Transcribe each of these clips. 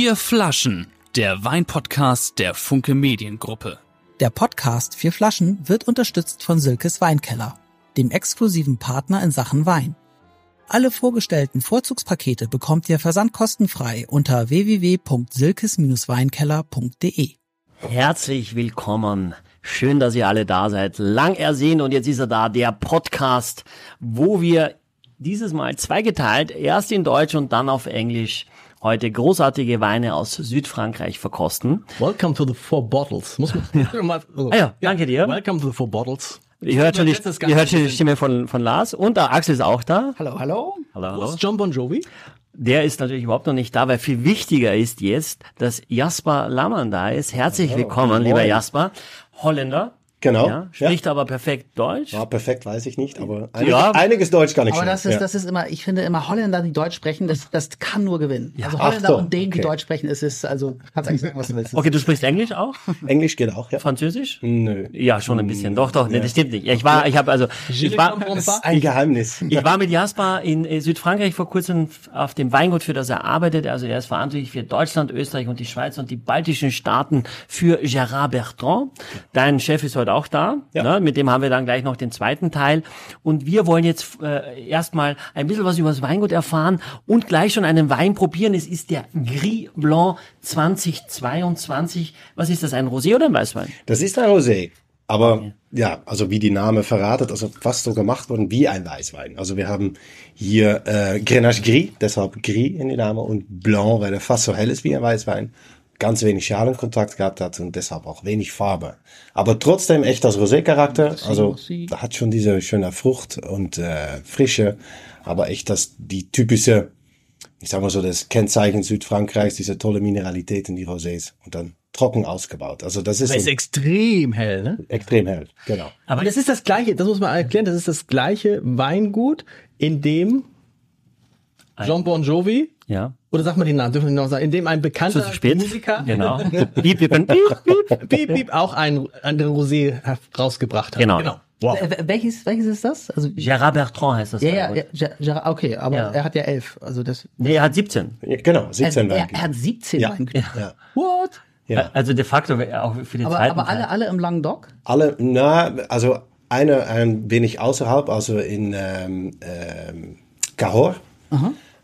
Vier Flaschen, der Weinpodcast der Funke Mediengruppe. Der Podcast Vier Flaschen wird unterstützt von Silkes Weinkeller, dem exklusiven Partner in Sachen Wein. Alle vorgestellten Vorzugspakete bekommt ihr versandkostenfrei unter www.silkes-weinkeller.de. Herzlich willkommen. Schön, dass ihr alle da seid. Lang ersehen und jetzt ist er da, der Podcast, wo wir dieses Mal zweigeteilt, erst in Deutsch und dann auf Englisch, heute großartige Weine aus Südfrankreich verkosten. Welcome to the Four Bottles. Muss man mal, Ah ja, danke dir. Welcome to the Four Bottles. Ihr hört schon die, ihr hört schon die Stimme von, von Lars und der Axel ist auch da. Hallo, hallo. Hallo, Wo hallo. ist John Bon Jovi? Der ist natürlich überhaupt noch nicht da, weil viel wichtiger ist jetzt, dass Jasper Lammann da ist. Herzlich willkommen, lieber Jasper. Holländer. Genau, Ja, spricht aber perfekt Deutsch. Ja, perfekt weiß ich nicht, aber einiges, Ja. einiges Deutsch kann ich Aber schon. das ist, ja. das ist immer, ich finde immer Holländer, die Deutsch sprechen, das, das kann nur gewinnen. Also Holländer so, und denen, die okay. Deutsch sprechen, ist es, also kannst eigentlich sagen, was du willst. Okay, du sprichst Englisch auch? Englisch geht auch, ja. Französisch? Nö. Ja, schon ein bisschen. Doch, doch, nee, das stimmt nicht. Ja, Ich war, ich habe also, ich war, Das ist ein Geheimnis. ich war mit Jasper in äh, Südfrankreich vor kurzem auf dem Weingut, für das er arbeitet. Also er ist verantwortlich für Deutschland, Österreich und die Schweiz und die baltischen Staaten für Gérard Bertrand. Dein Chef ist heute auch da. Ja. Ne? Mit dem haben wir dann gleich noch den zweiten Teil. Und wir wollen jetzt äh, erstmal ein bisschen was über das Weingut erfahren und gleich schon einen Wein probieren. Es ist der Gris Blanc 2022. Was ist das, ein Rosé oder ein Weißwein? Das ist ein Rosé. Aber ja, also wie die Name verratet, also fast so gemacht worden wie ein Weißwein. Also wir haben hier äh, Grenache Gris, deshalb Gris in den Namen und Blanc, weil er fast so hell ist wie ein Weißwein. Ganz wenig Schalenkontakt gehabt hat und deshalb auch wenig Farbe. Aber trotzdem echt das Rosé-Charakter. Also da hat schon diese schöne Frucht und äh, Frische, aber echt das die typische, ich sag mal so, das Kennzeichen Südfrankreichs, diese tolle Mineralität in die Rosés und dann trocken ausgebaut. Also das ist, ist extrem hell, ne? extrem hell, genau. Aber das ist das gleiche, das muss man erklären, das ist das gleiche Weingut, in dem John Bon Jovi, Ja. Oder sag mal den Namen, dürfen wir noch sagen, in dem ein bekannter Zu spät. Musiker, Genau. Piep, piep, piep. Piep, piep, auch ein, ein Rosé rausgebracht hat. Genau. Wow. Äh, welches, welches ist das? Also, Gérard Bertrand heißt das. ja, ja, ja, Ger- okay, aber Ja. er hat ja elf, also das, Nee, er hat 17. Ja, genau, er, 17 er, Weingüter. er hat 17 Ja. Ja. What? Ja. Also de facto auch für den Aber, aber alle, Teil. alle im Languedoc? Alle, na, also eine ein wenig außerhalb, also in ähm, ähm, Cahors,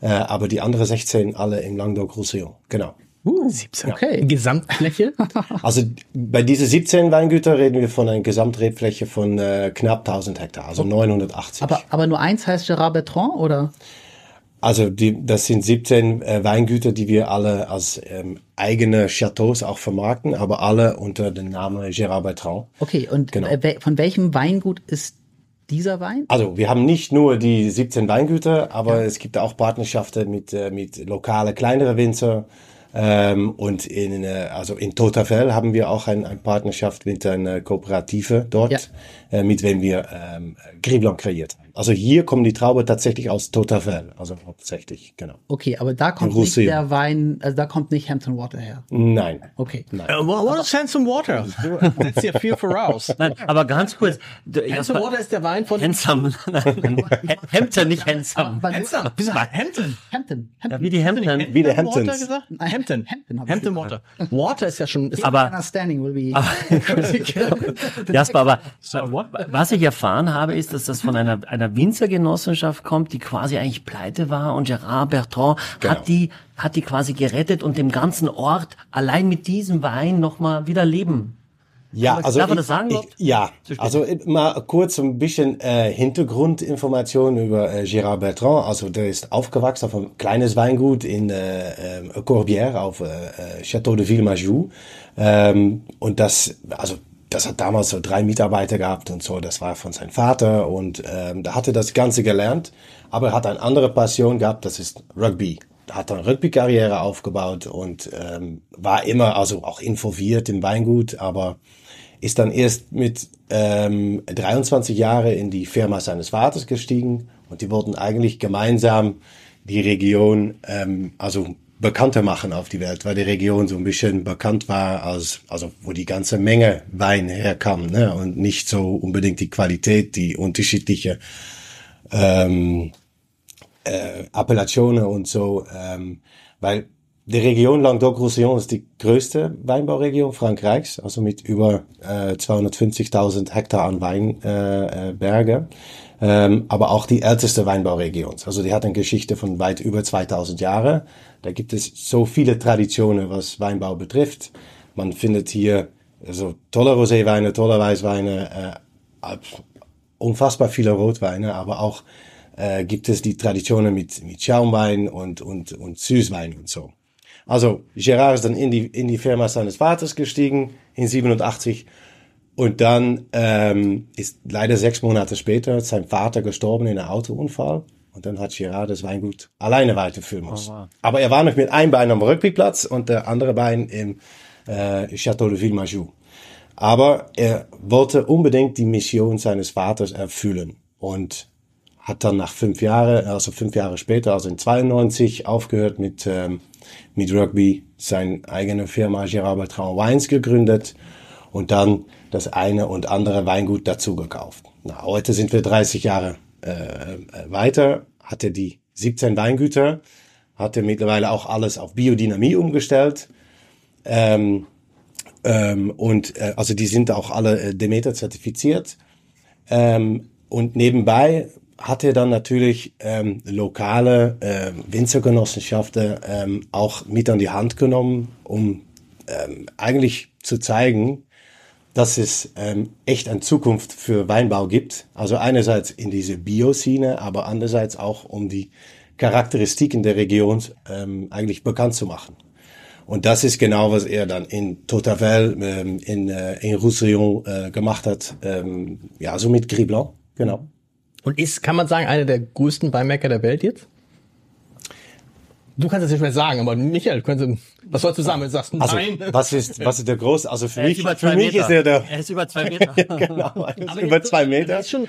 äh, aber die andere 16 alle im Languedoc-Roussillon, genau. 17. okay. Gesamtfläche? Also bei diese 17 Weingüter reden wir von einer Gesamtrebfläche von äh, knapp 1000 Hektar, also 980. Aber, aber nur eins heißt Gerard Bertrand, oder? Also die, das sind 17 äh, Weingüter, die wir alle als ähm, eigene Chateaus auch vermarkten, aber alle unter dem Namen Gérard Bertrand. Okay, und Genau. äh, von welchem Weingut ist dieser Wein? Also wir haben nicht nur die 17 Weingüter, aber es gibt auch Partnerschaften mit, äh, mit lokale kleinere Winzer. Ähm, und in, äh, also in Totafel haben wir auch ein, eine Partnerschaft mit einer Kooperative dort, Ja. äh, mit wem wir ähm, Gris Blanc kreiert haben. Also hier kommen die Traube tatsächlich aus Totafel, also hauptsächlich, genau. Okay, aber da kommt nicht der Wein, also da kommt nicht Hampton Water her. Nein. Okay. Uh, what, is Handsome Water? That's your feel for us. Nein, aber ganz kurz. Handsome Water ist der Wein von Handsome. Nein, Hampton, nicht handsome. Handsome. Wieso? Hampton. Hampton. Ja, Hampton. wie die Hampton. Wie der Water Hamptons. gesagt? Nein, Hampton. Hampton Hampton Water. Water ist ja schon, ist Aber, Understanding will be. Jasper, aber was ich erfahren habe, ist, dass das von einer, einer Winzergenossenschaft kommt, die quasi eigentlich pleite war und Gérard Bertrand Genau. hat die, hat die quasi gerettet und dem ganzen Ort allein mit diesem Wein nochmal wieder Leben. Ja, Darf also man ich, das sagen, ich, ja, also äh, mal kurz ein bisschen äh, Hintergrundinformationen über äh, Gérard Bertrand. Also der ist aufgewachsen auf ein kleines Weingut in äh, äh, Corbière auf äh, äh, Château de Villemajou. Ähm, und das, also das hat damals so drei Mitarbeiter gehabt und so. Das war von seinem Vater und ähm, da hatte das Ganze gelernt. Aber er hat eine andere Passion gehabt, das ist Rugby. Hat eine Rugby-Karriere aufgebaut und ähm, war immer also auch involviert im Weingut, aber ist dann erst mit ähm, 23 Jahre in die Firma seines Vaters gestiegen und die wollten eigentlich gemeinsam die Region ähm, also bekannter machen auf die Welt, weil die Region so ein bisschen bekannt war als also wo die ganze Menge Wein herkam ne? und nicht so unbedingt die Qualität, die unterschiedliche ähm, äh, Appellationen und so, ähm, weil die Region Languedoc-Roussillon ist die größte Weinbauregion Frankreichs, also mit über äh, 250.000 Hektar an Weinberge. Äh, Berge. ähm, aber auch die älteste Weinbauregion. Also die hat eine Geschichte von weit über 2000 Jahre. Da gibt es so viele Traditionen, was Weinbau betrifft. Man findet hier also tolle Roséweine, tolle Weißweine, äh, unfassbar viele Rotweine, aber auch äh, gibt es die Traditionen mit, mit Schaumwein und, und, und Süßwein und so. Also Gerard ist dann in die, in die Firma seines Vaters gestiegen in 87 und dann ähm, ist leider sechs Monate später sein Vater gestorben in einem Autounfall und dann hat Gerard das Weingut alleine weiterführen müssen. Oh, wow. Aber er war noch mit einem Bein am Rugbyplatz und der andere Bein im äh, Château de Villemajou. Aber er wollte unbedingt die Mission seines Vaters erfüllen und hat dann nach fünf Jahren, also fünf Jahre später, also in 92, aufgehört mit, ähm, mit Rugby, seine eigene Firma Gérard Bertrand Wines gegründet und dann das eine und andere Weingut dazu gekauft. Na, heute sind wir 30 Jahre äh, weiter, hat er die 17 Weingüter, hat er mittlerweile auch alles auf Biodynamie umgestellt. Ähm, ähm, und äh, also die sind auch alle äh, Demeter zertifiziert. Ähm, und nebenbei hat er dann natürlich ähm, lokale äh, Winzergenossenschaften ähm, auch mit an die Hand genommen, um ähm, eigentlich zu zeigen, dass es ähm, echt eine Zukunft für Weinbau gibt. Also einerseits in diese Bioszene, aber andererseits auch um die Charakteristiken der Region ähm, eigentlich bekannt zu machen. Und das ist genau, was er dann in Totavel, ähm, in, äh, in Roussillon äh, gemacht hat. Ähm, ja, so mit Gris Blanc, genau. Und ist, kann man sagen, einer der größten Weinmaker der Welt jetzt? Du kannst es nicht mehr sagen, aber Michael, können was sollst du sagen, wenn du sagst also, nein? Was ist, was ist der große? Also für Er mich, für mich Meter. ist er der, Er ist über zwei Meter. genau, er ist Aber über jetzt- zwei Meter. Das ist schon,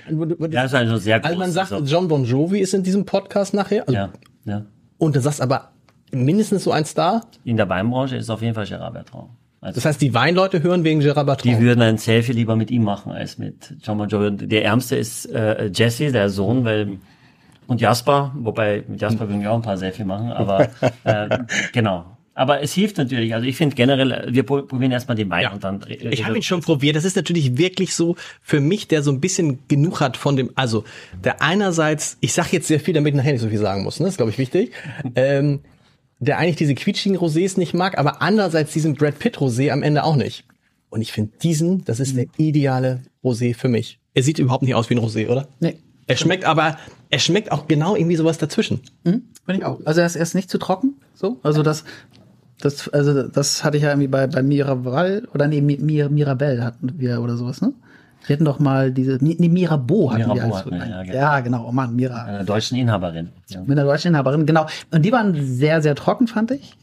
Ja, ist also sehr groß. also man sagt, also, John Bon Jovi ist in diesem Podcast nachher. Also, ja, ja. Und du sagst aber mindestens so ein Star. In der Weinbranche ist auf jeden Fall Gerard Bertrand. Also, Das heißt, die Weinleute hören wegen Gerard die Bertrand. würden ein Selfie lieber mit ihm machen als mit John Bon Jovi. Der Ärmste ist äh, Jesse, der Sohn, weil und Jasper, wobei mit Jasper würden wir auch ein paar Selfie machen, aber äh, genau. Aber es hilft natürlich. Also ich finde generell, wir pro- probieren erstmal den Wein Ja. und dann. Ich habe ihn schon probiert. Das ist natürlich wirklich so für mich, der so ein bisschen genug hat von dem. Also der einerseits, ich sage jetzt sehr viel, damit ich nachher nicht so viel sagen muss. Ne? Das ist glaube ich wichtig. ähm, der eigentlich diese quietschigen Rosés nicht mag, aber andererseits diesen Brad Pitt Rosé am Ende auch nicht. Und ich finde diesen, das ist der ideale Rosé für mich. Er sieht überhaupt nicht aus wie ein Rosé, oder? Nee. Er schmeckt aber, er schmeckt auch genau irgendwie sowas dazwischen. Finde ich auch. Also er ist erst nicht zu trocken, so. Also das, das, also das hatte ich ja irgendwie bei, bei Miraval oder nee, Mi- Mir, Mirabelle hatten wir oder sowas, ne? Wir hatten doch mal diese, nee, Mirabeau hatten wir Mirabeau als, hatten wir, ja, genau. ja, genau, oh Mann, Mira. einer deutschen Inhaberin. Ja. Mit einer deutschen Inhaberin, genau. Und die waren sehr, sehr trocken, fand ich.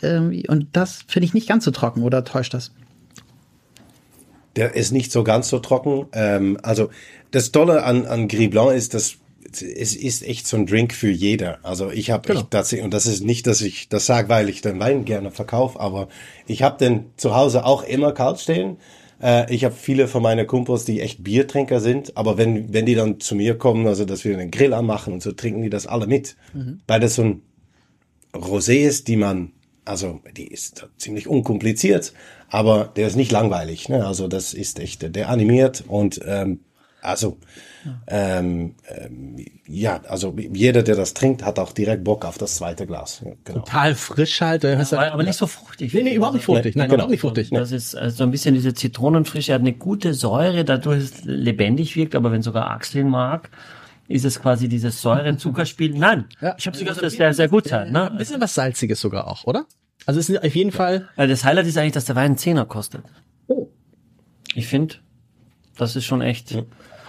Und das finde ich nicht ganz so trocken, oder täuscht das? Der ist nicht so ganz so trocken. Ähm, also das Tolle an, an Gris Blanc ist, dass es ist echt so ein Drink für jeder. Also ich habe echt tatsächlich, und das ist nicht, dass ich das sage, weil ich den Wein gerne verkaufe, aber ich habe den zu Hause auch immer kalt stehen. Äh, ich habe viele von meinen Kumpels, die echt Biertrinker sind, aber wenn, wenn die dann zu mir kommen, also dass wir den Grill anmachen und so, trinken die das alle mit. Weil das so ein Rosé ist, die man, also die ist ziemlich unkompliziert, aber der ist nicht langweilig. Ne? Also das ist echt, der animiert und ähm, also ähm, ähm, ja, also jeder, der das trinkt, hat auch direkt Bock auf das zweite Glas. Ja, genau. Total frisch halt. hast du- Aber, aber nicht so fruchtig. Nee, nee, überhaupt nicht fruchtig. Nein, genau. überhaupt nicht fruchtig. Das ist also so ein bisschen diese Zitronenfrische, hat eine gute Säure, dadurch es lebendig wirkt, aber wenn sogar Axel mag, ist es quasi dieses Säure-Zuckerspiel. Nein, Ja. ich habe sogar das sehr, sehr gut sein. Ein Ne? bisschen was Salziges sogar auch, oder? Also es ist auf jeden Fall. Also das Highlight ist eigentlich, dass der Wein einen Zehner kostet. Oh. Ich finde, das ist schon echt.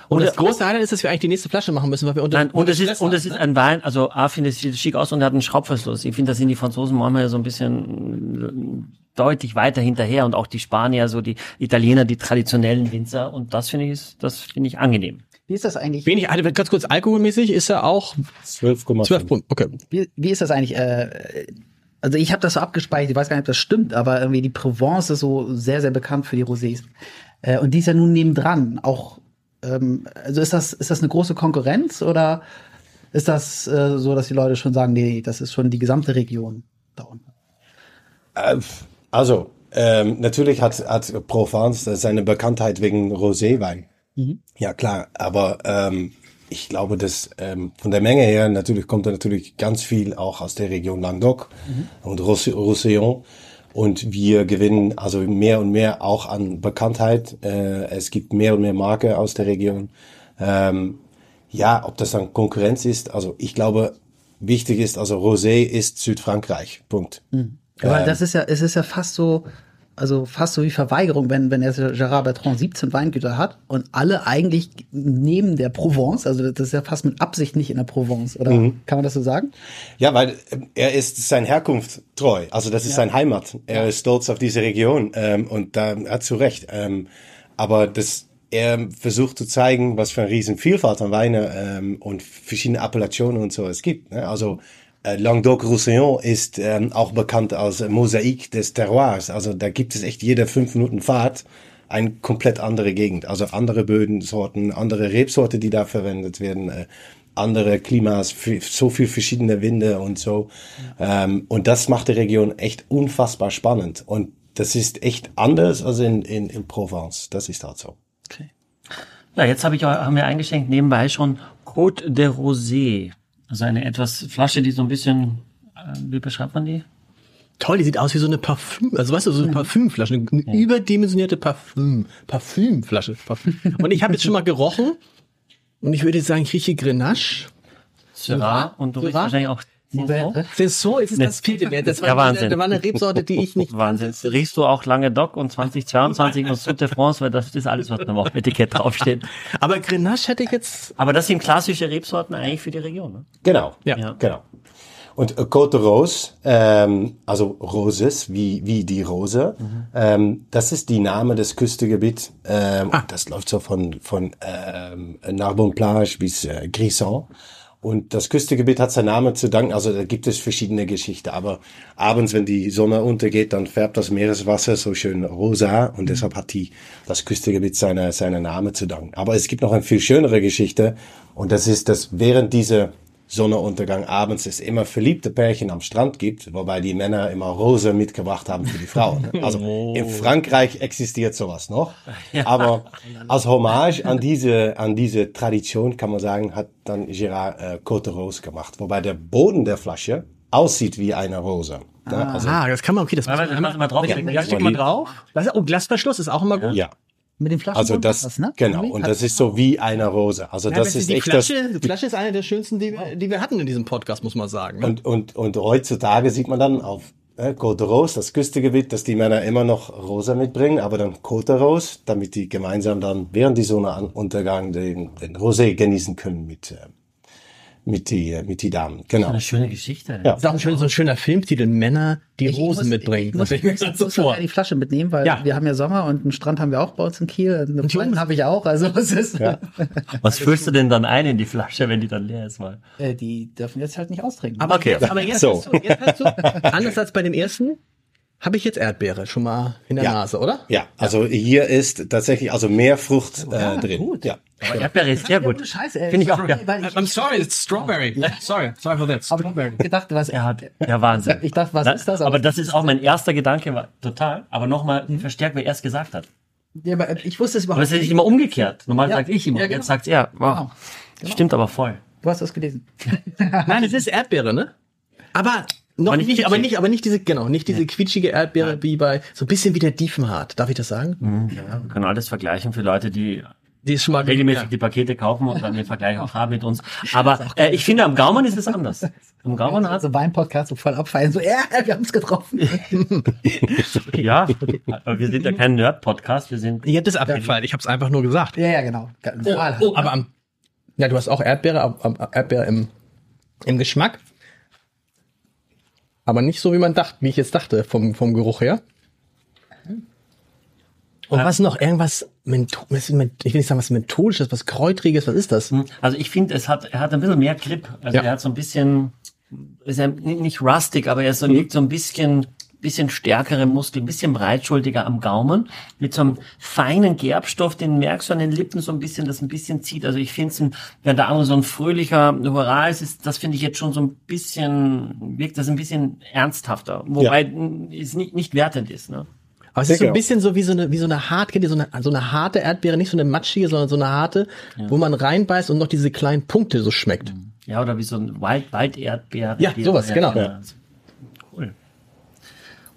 Und das große Highlight ist, dass wir eigentlich die nächste Flasche machen müssen, weil wir unter Nein, und es ist, und es ist ein Wein, also A, finde ich, sieht schick aus und er hat einen Schraubverschluss. Ich finde, da sind die Franzosen manchmal so ein bisschen äh, deutlich weiter hinterher und auch die Spanier, so die Italiener, die traditionellen Winzer und das finde ich, ist- das finde ich angenehm. Wie ist das eigentlich? wenig, also ganz kurz alkoholmäßig ist er auch 12,5. 12 Pfund. Okay. Wie, wie ist das eigentlich? Äh, also ich habe das so abgespeichert, ich weiß gar nicht, ob das stimmt, aber irgendwie die Provence ist so sehr, sehr bekannt für die Rosés. Äh, und die ist ja nun nebendran. Auch, ähm, also ist das, ist das eine große Konkurrenz oder ist das äh, so, dass die Leute schon sagen, nee, das ist schon die gesamte Region da unten? Äh, also, ähm, natürlich hat, hat Provence seine Bekanntheit wegen Roséwein. Ja, klar, aber ähm, ich glaube, dass ähm, von der Menge her natürlich kommt da natürlich ganz viel auch aus der Region Languedoc und Rousse- Roussillon. Und wir gewinnen also mehr und mehr auch an Bekanntheit. Äh, es gibt mehr und mehr Marke aus der Region. Ähm, ja, ob das dann Konkurrenz ist, also ich glaube, wichtig ist, also Rosé ist Südfrankreich. Punkt. Aber das ist ja, es ist ja fast so, also fast so wie Verweigerung, wenn, wenn jetzt Gerard Bertrand 17 Weingüter hat und alle eigentlich neben der Provence, also das ist ja fast mit Absicht nicht in der Provence, oder kann man das so sagen? Ja, weil ähm, er ist sein Herkunft treu. Also das ist sein Heimat. Er ist stolz auf diese Region ähm, und da hat zu Recht. Ähm, aber das, er versucht zu zeigen, was für eine riesen Vielfalt an Weine ähm, und verschiedene Appellationen und so es gibt. Ne? Also Languedoc-Roussillon ist ähm, auch bekannt als Mosaik des Terroirs. Also da gibt es echt jede fünf Minuten Fahrt eine komplett andere Gegend. Also andere Bödensorten, andere Rebsorte, die da verwendet werden, äh, andere Klimas, so viel verschiedene Winde und so. Ähm, und das macht die Region echt unfassbar spannend. Und das ist echt anders als in, in, in Provence. Das ist halt so. Ja, jetzt habe ich, haben wir eingeschenkt nebenbei schon Côte de Rosé. Also eine etwas Flasche, die so ein bisschen, äh, wie beschreibt man die? Toll, die sieht aus wie so eine Parfüm, also weißt du, so eine Parfümflasche, eine, eine überdimensionierte Parfüm, Parfümflasche. Parfüm. Und ich habe jetzt schon mal gerochen und ich würde sagen, ich rieche Grenache. Syrah. Und du riechst Syrah? wahrscheinlich auch So ist es das vierte mehr. Das war, Ja, Wahnsinn. das war eine Rebsorte, die ich nicht Wahnsinn. Riechst du auch lange Doc und 2022 und Sud de France, weil das ist alles, was auf dem Etikett draufsteht. Aber Grenache hätte ich jetzt. Aber das sind klassische Rebsorten eigentlich für die Region. Ne? Genau. Ja. Ja. Genau. Und äh, Côte de Rose, ähm, also Roses, wie, wie die Rose, ähm, das ist die Name des Küstengebiets. Ähm, und Das läuft so von, von ähm, Narbonne-Plage bis äh, Grisson. Und das Küstengebiet hat seinen Namen zu danken. Also da gibt es verschiedene Geschichten. Aber abends, wenn die Sonne untergeht, dann färbt das Meereswasser so schön rosa. Und deshalb hat die, das Küstengebiet seine, seine Name zu danken. Aber es gibt noch eine viel schönere Geschichte. Und das ist, dass während dieser Sonnenuntergang abends es immer verliebte Pärchen am Strand gibt, wobei die Männer immer Rose mitgebracht haben für die Frauen. Also in Frankreich existiert sowas noch. Aber als Hommage an diese, an diese Tradition kann man sagen, hat dann Gérard äh, Côte Rose gemacht. Wobei der Boden der Flasche aussieht wie eine Rose. Ja, also, Ah, das kann man, okay, das das machen wir drauf. Ja, ja, mal drauf. Das oh, Glasverschluss ist auch immer gut. ja. Mit den Flaschen. Also das, ne? genau. Irgendwie? Und das ist so wie eine Rose. Also Ja, das das ist die echt das, Flasche, die Flasche ist eine der schönsten, die wir, die wir hatten in diesem Podcast, muss man sagen. ne? Und, und, und heutzutage sieht man dann auf äh, Côte Rose, das Küstengebiet, dass die Männer immer noch Rosa mitbringen, aber dann Côte Rose, damit die gemeinsam dann während die Sonnenuntergang den, den Rosé genießen können mit, äh, mit, die, mit die Damen. Genau. Eine schöne Geschichte. Ja. Das ist auch ein, schön, so ein schöner Filmtitel, Männer, die Ich Rosen muss- mitbringen. Ich muss, ich muss, ich muss vor. die Flasche mitnehmen, weil Ja. wir haben ja Sommer und einen Strand haben wir auch bei uns in Kiel. Eine die Pflanzen habe ich auch. Also es ist, Was füllst du denn dann ein in die Flasche, wenn die dann leer ist? Mal? äh, die dürfen jetzt halt nicht austrinken. Aber, Okay. jetzt, aber jetzt, So. hast du, jetzt hast du, anders als bei dem ersten, habe ich jetzt Erdbeere schon mal in der Ja. Nase, oder? Ja, also hier ist tatsächlich also mehr Frucht äh, drin. gut. Ja. Aber Erdbeere ist sehr gut. Scheiße, ey. Finde ich auch, ja. Weil ich, I'm sorry, it's strawberry. Sorry, sorry for that. Strawberry. gedacht, was Er hat, ja, Wahnsinn. Ich dachte, was Na, ist das? Aber das ist auch mein erster Gedanke, war total, aber nochmal verstärkt, wer erst gesagt hat. Ja, aber ich wusste es Aber überhaupt es ist nicht immer umgekehrt. Normal Ja. sag ich immer, Ja, genau. jetzt sagt er. Wow. Genau. Stimmt aber voll. Du hast das gelesen. Nein, es ist Erdbeere, ne? Aber noch Aber nicht, nicht aber nicht, aber nicht diese, genau, nicht diese quietschige Erdbeere wie bei, so ein bisschen wie der Diefenhardt. Darf ich das sagen? Ja, wir können alles vergleichen für Leute, die Die schon mal regelmäßig die Pakete kaufen und dann den Vergleich auch haben mit uns. Aber äh, ich finde, am Gaumann ist es anders. Am Gaumann hat Also Wein-Podcast so voll abfeiern. So, ja, wir haben es getroffen. ja, aber wir sind ja kein Nerd-Podcast, wir sind Ja, das ist abgefallen. Ich habe es einfach nur gesagt. ja, ja, genau. Normal. Oh, aber am, ja, du hast auch Erdbeere, Erdbeere im, im Geschmack. Aber nicht so, wie man dachte, wie ich jetzt dachte, vom, vom Geruch her. Und was noch? Irgendwas, ich will nicht sagen, was Mentholisches, was Kräutriges, was ist das? Also ich finde, es hat, er hat ein bisschen mehr Grip. Also Ja. er hat so ein bisschen, ist ja nicht rustic, aber er ist so, wirkt so ein bisschen, bisschen stärkere Muskeln, bisschen breitschultiger am Gaumen, mit so einem feinen Gerbstoff, den merkst du an den Lippen so ein bisschen, das ein bisschen zieht. Also ich finde es, wenn der andere so ein fröhlicher Hurra ist, ist das finde ich jetzt schon so ein bisschen, wirkt das ein bisschen ernsthafter, wobei ja. es nicht, nicht wertend ist. Ne? Aber es ist so ein bisschen so wie so eine, wie so eine hart, kennt ihr so eine, so eine harte Erdbeere, nicht so eine matschige, sondern so eine harte, ja. wo man reinbeißt und noch diese kleinen Punkte so schmeckt. Ja, oder wie so ein Wald, Walderdbeere. Ja, sowas, genau. Ja.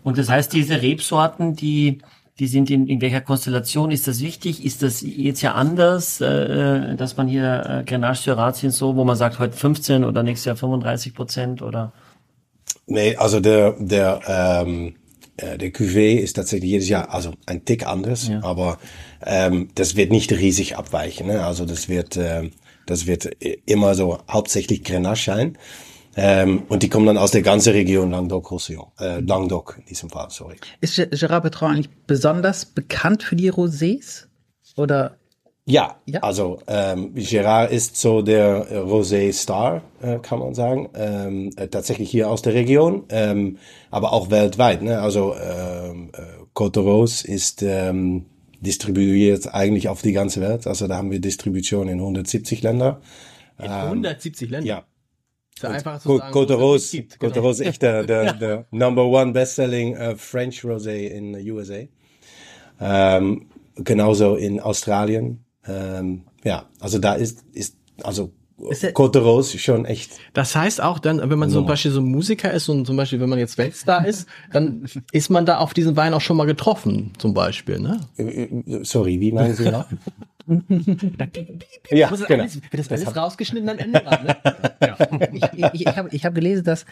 Und das heißt, diese Rebsorten, die, die sind in, in welcher Konstellation? Ist das wichtig? Ist das jetzt ja anders, äh, dass man hier äh, Grenache Syrah so, wo man sagt, heute 15 oder nächstes Jahr 35 Prozent oder? Nee, also der, der, ähm, äh, der Cuvée ist tatsächlich jedes Jahr also ein Tick anders, ja. aber ähm, das wird nicht riesig abweichen. Ne? Also das wird, äh, das wird immer so hauptsächlich Grenache sein. Ähm, und die kommen dann aus der ganzen Region Languedoc-Roussillon, äh, Languedoc in diesem Fall, sorry. Ist Gérard Bertrand eigentlich besonders bekannt für die Rosés? Oder ja, ja, also ähm, Gerard ist so der Rosé-Star, äh, kann man sagen. Ähm, äh, tatsächlich hier aus der Region, ähm, aber auch weltweit. Ne? Also ähm, äh, Côte Rose ist ähm, distribuiert eigentlich auf die ganze Welt. Also da haben wir Distribution in 170 Länder. In 170 Länder? Ja. Ist ja einfach zu sagen, Côte Rose, gibt, genau. Côte Rose ist echt der, der, der Number One Bestselling uh, French Rosé in USA. Ähm, genauso in Australien, ähm, ja, also da ist, ist also Côte Rose schon echt. Das heißt auch dann, wenn man zum Beispiel so Musiker ist und zum Beispiel, wenn man jetzt Weltstar ist, dann ist man da auf diesen Wein auch schon mal getroffen, zum Beispiel, ne? Äh, äh, sorry, wie meinen Sie ja, das genau. Alles, wird das alles rausgeschnitten am Ende ne? ja. Ich, ich, ich habe ich hab gelesen, dass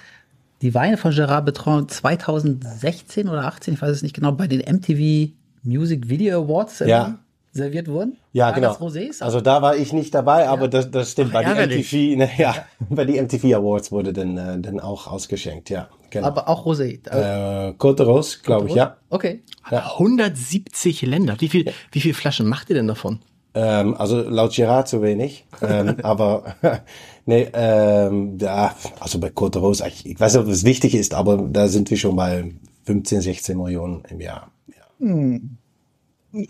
die Weine von Gerard Bertrand 2016 oder 18, ich weiß es nicht genau, bei den MTV Music Video Awards ja serviert wurden? Ja, genau. Rosés, also da war ich nicht dabei, ja. aber das, das stimmt. Ach, bei die MTV, ne, ja, bei die MTV Awards wurde dann, äh, dann auch ausgeschenkt, ja. Genau. Aber auch Rosé. Äh, Côte Rose, glaube ich, ja. Okay. Ja. 170 Länder. Wie viel, wie viel Flaschen macht ihr denn davon? Ähm, also laut Girard zu wenig. ähm, aber nee, ähm, ja, also bei Côte Rose, ich, ich weiß nicht, ob das wichtig ist, aber da sind wir schon bei 15, 16 Millionen im Jahr. Ja. Hm.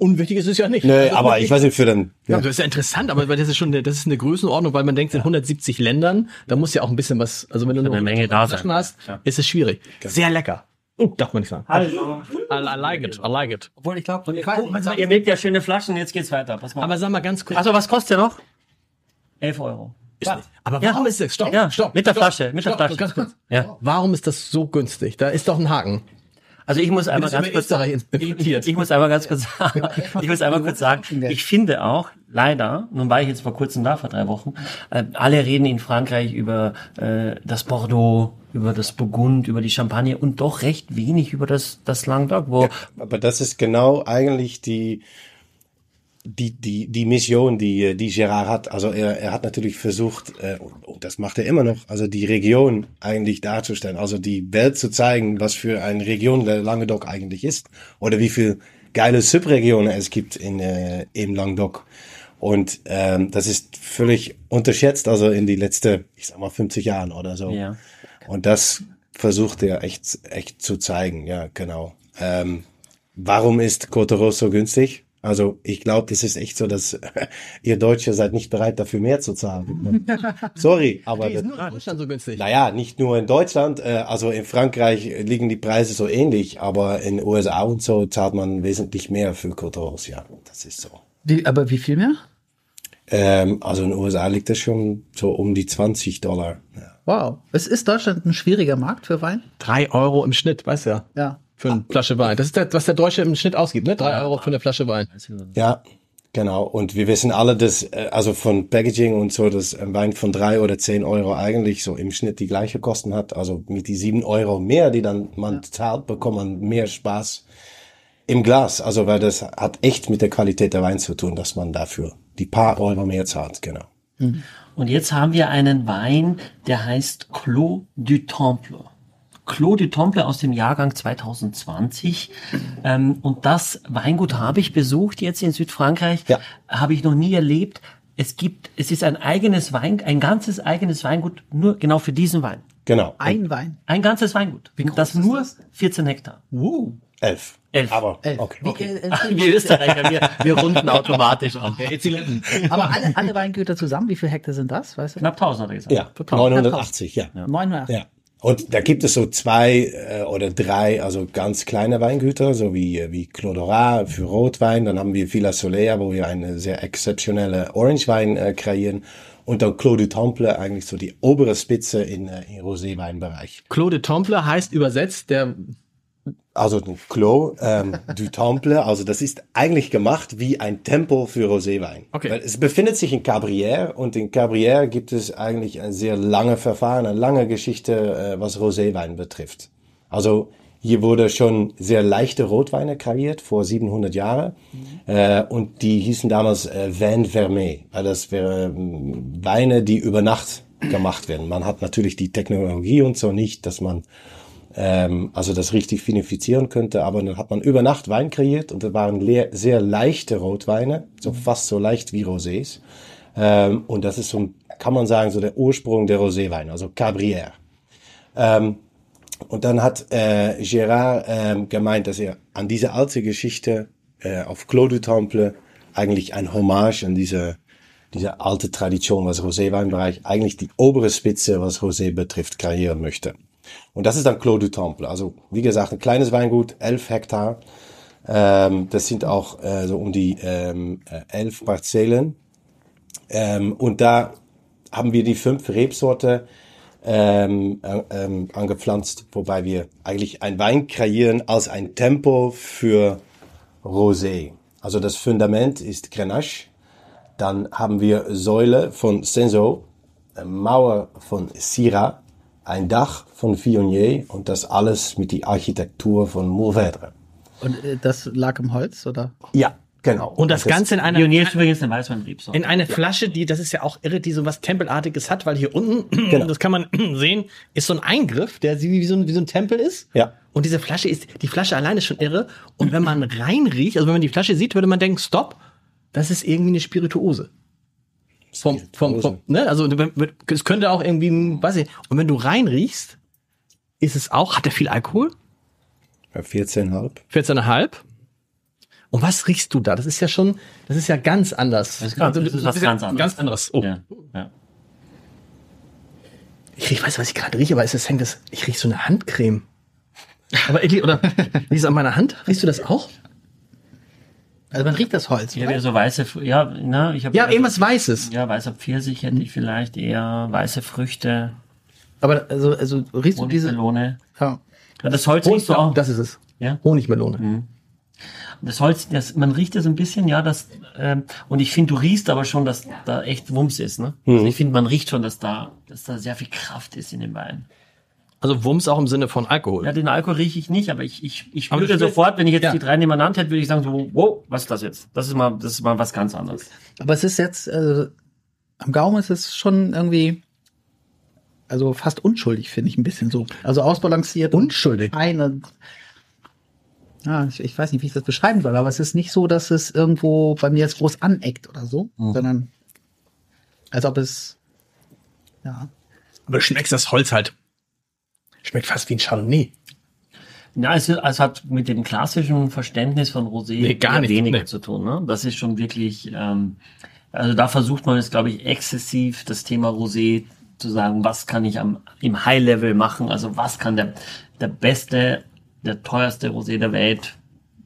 Unwichtig ist es ja nicht. Also, aber ich weiß nicht, für den. Ja. Das ist ja interessant, aber das ist schon, eine, das ist eine Größenordnung, weil man denkt, in 170 Ländern, da muss ja auch ein bisschen was, also wenn du eine Menge da sein. hast, ja. ist es schwierig. Sehr lecker. Oh, darf man nicht sagen. Hallo. I, I like it, I like it. Obwohl, ich glaube, ihr merkt ja schöne Flaschen, jetzt geht's weiter. Pass mal. Aber sag mal ganz kurz. Also, was kostet der noch? 11 Euro. Ist nicht. Aber warum ja. ist es? Stopp, ja. stopp. Mit der stopp, Flasche, mit stopp, der Flasche. Ganz kurz. Ja. Warum ist das so günstig? Da ist doch ein Haken. Also ich muss einmal ganz kurz sagen, ich, ich, muss einmal ganz kurz sagen, ich muss einmal kurz sagen, ich finde auch, leider, nun war ich jetzt vor kurzem da, vor drei Wochen, äh, alle reden in Frankreich über äh, das Bordeaux, über das Burgund, über die Champagne und doch recht wenig über das, das Languedoc. Wo ja, aber das ist genau eigentlich die, die, die, die Mission, die, die Gerard hat, also er, er hat natürlich versucht, äh, und das macht er immer noch, also die Region eigentlich darzustellen, also die Welt zu zeigen, was für eine Region der Languedoc eigentlich ist oder wie viel geile Subregionen es gibt in, äh, im Languedoc. Und ähm, das ist völlig unterschätzt, also in die letzte, ich sag mal, 50 Jahren oder so. Ja. Und das versucht er echt, echt zu zeigen, ja, genau. Ähm, warum ist Cotero so günstig? Also ich glaube, das ist echt so, dass ihr Deutsche seid nicht bereit, dafür mehr zu zahlen. Sorry, aber ist nur in Deutschland so günstig. Naja, nicht nur in Deutschland. Äh, also in Frankreich liegen die Preise so ähnlich, aber in USA und so zahlt man wesentlich mehr für Coteros. Ja, das ist so. Wie, aber wie viel mehr? Ähm, also in den USA liegt das schon so um die 20 Dollar. Ja. Wow. Es ist Deutschland ein schwieriger Markt für Wein? Drei Euro im Schnitt, weißt du ja. Ja für eine Flasche Wein. Das ist das, was der Deutsche im Schnitt ausgibt, ne? Drei Euro für eine Flasche Wein. Ja, genau. Und wir wissen alle, dass äh, also von Packaging und so, dass ein Wein von drei oder zehn Euro eigentlich so im Schnitt die gleiche Kosten hat. Also mit die sieben Euro mehr, die dann man zahlt, bekommt man mehr Spaß im Glas. Also weil das hat echt mit der Qualität der Wein zu tun, dass man dafür die paar Euro mehr zahlt. Genau. Mhm. Und jetzt haben wir einen Wein, der heißt Clos du Temple. Claude Temple aus dem Jahrgang 2020. Ähm, und das Weingut habe ich besucht jetzt in Südfrankreich. Ja. Habe ich noch nie erlebt. Es gibt, es ist ein eigenes Wein, ein ganzes eigenes Weingut nur genau für diesen Wein. Genau. Ein Wein. Ein ganzes Weingut. das nur 14 Hektar. Uh. Elf. Elf. Aber, Elf. okay. Wie, äh, äh, Wir Österreicher, wir, wir runden automatisch auf. aber alle, alle Weingüter zusammen, wie viele Hektar sind das? Weißt du? Knapp 1000 hat er gesagt. Ja, 980, ja. 900. Ja. Und da gibt es so zwei äh, oder drei, also ganz kleine Weingüter, so wie, äh, wie Clodorat für Rotwein. Dann haben wir Villa Solea, wo wir eine sehr exzeptionelle Orangewein äh, kreieren. Und dann Clos du Temple, eigentlich so die obere Spitze in, äh, im Roséweinbereich. Claude Temple heißt übersetzt der Also ein Clos ähm, du Temple, also das ist eigentlich gemacht wie ein Tempel für Roséwein. Okay. Weil es befindet sich in Cabrières und in Cabrières gibt es eigentlich ein sehr lange Verfahren, eine lange Geschichte, äh, was Roséwein betrifft. Also hier wurde schon sehr leichte Rotweine kreiert vor 700 Jahren äh, und die hießen damals äh, Vin Vermeil, weil das wären Weine, die über Nacht gemacht werden. Man hat natürlich die Technologie und so nicht, dass man ähm, also das richtig vinifizieren könnte, aber dann hat man über Nacht Wein kreiert und das waren sehr leichte Rotweine, so fast so leicht wie Rosés. Ähm, und das ist so, kann man sagen, so der Ursprung der Roséweine, also Cabrières. Ähm, und dann hat äh, Gérard ähm, gemeint, dass er an diese alte Geschichte äh, auf Clos du Temple eigentlich ein Hommage an diese, diese alte Tradition, was Roséweinbereich, eigentlich die obere Spitze, was Rosé betrifft, kreieren möchte. Und das ist dann Clos du Temple. Also wie gesagt, ein kleines Weingut, 11 Hektar. Ähm, das sind auch äh, so um die ähm, äh, elf Parzellen. Ähm, und da haben wir die fünf Rebsorte ähm, äh, ähm, angepflanzt, wobei wir eigentlich ein Wein kreieren als ein Tempo für Rosé. Also das Fundament ist Grenache. Dann haben wir Säule von Senso, Mauer von Syrah, ein Dach von Viognier und das alles mit die Architektur von Mourvèdre. Und äh, das lag im Holz, oder? Ja, genau. und das Ganze in einer Pionier ist übrigens eine Weißweinrebsorte. in eine Flasche, die, das ist ja auch irre, die so was Tempelartiges hat, weil hier unten, Genau. das kann man sehen, ist so ein Eingriff, der wie so ein, wie so ein Tempel ist. Ja. Und diese Flasche ist, die Flasche allein ist schon irre. Und wenn man reinriecht, also wenn man die Flasche sieht, würde man denken, stopp, das ist irgendwie eine Spirituose. Vom, vom, vom, ne? Also es könnte auch irgendwie, weiß ich. Und wenn du reinriechst, ist es auch, hat er viel Alkohol? Ja, 14,5. 14,5. Und was riechst du da? Das ist ja schon, das ist ja ganz anders. Das ist ganz- das ist was ganz anderes. Ganz anderes. Oh. Ja, ja. Ich riech, weiß, was ich gerade rieche, aber es ist, hängt das, ich riech so eine Handcreme. Aber ich, oder, wie ist an meiner Hand? Riechst du das auch? Also man riecht das Holz. Ja so weiße, ja, na, ich habe Ja, irgendwas Weißes. Ja, weißer Pfirsich hätte ich vielleicht eher, weiße Früchte, Aber also, also riechst du diese. Honigmelone. Ja. Ja, das Holz riechst du auch. Das ist es. Ja? Honigmelone. Das Holz, das, man riecht es ein bisschen, ja, das, ähm, und ich finde, du riechst aber schon, dass da echt Wumms ist, ne? Also ich finde, man riecht schon, dass da, dass da sehr viel Kraft ist in dem Wein. Also Wumms auch im Sinne von Alkohol. Ja, den Alkohol rieche ich nicht, aber ich, ich, ich Aber du würde sofort, wenn ich jetzt Ja. die drei nebeneinander hätte, würde ich sagen so, wow, was ist das jetzt? Das ist mal, das ist mal was ganz anderes. Aber es ist jetzt, also, am Gaumen ist es schon irgendwie, also fast unschuldig, finde ich ein bisschen so. Also ausbalanciert. Unschuldig? Und, ja, ich, ich weiß nicht, wie ich das beschreiben soll, aber es ist nicht so, dass es irgendwo bei mir jetzt groß aneckt oder so, sondern als ob es, ja. Aber du schmeckst das Holz halt. Schmeckt fast wie ein Chardonnay. Ja, es, es hat mit dem klassischen Verständnis von Rosé Nee, gar nicht, weniger nee. zu tun. Ne? Das ist schon wirklich, ähm, also da versucht man jetzt, glaube ich, exzessiv das Thema Rosé zu sagen, was kann ich am, im High-Level machen, also was kann der, der beste, der teuerste Rosé der Welt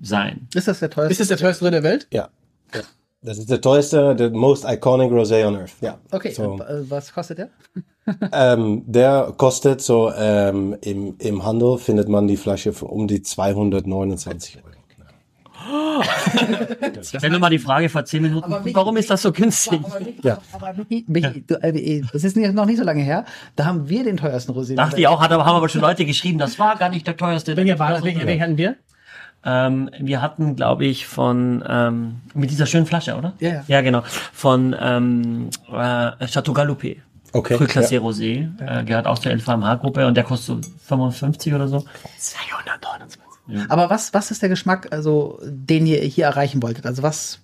sein. Ist das der teuerste? Ist das der teuerste der Welt? Ja. ja. Das ist der teuerste, the most iconic Rosé on earth. Ja. Okay, So, äh, was kostet der? Ähm, der kostet so, ähm, im, im Handel findet man die Flasche für um die 229 Euro. Stell mir mal die Frage vor zehn Minuten, warum ist das so günstig? Ja. Aber du, äh, das ist nicht- noch nicht so lange her. Da haben wir den teuersten Rosé. Dachte ich auch, hat aber, haben aber schon Leute geschrieben, das war gar nicht der teuerste. Welcher war das? Welchen, welchen hatten wir? Ähm, wir hatten, glaube ich, von ähm, mit dieser schönen Flasche, oder? Ja, ja. Ja, genau. Von ähm, äh, Chateau Galoupé. Okay, Cru Classé ja. Rosé. Äh, gehört auch zur LVMH-Gruppe und der kostet so 55 oder so. 229. Aber was, was ist der Geschmack, also, den ihr hier erreichen wolltet? Also, was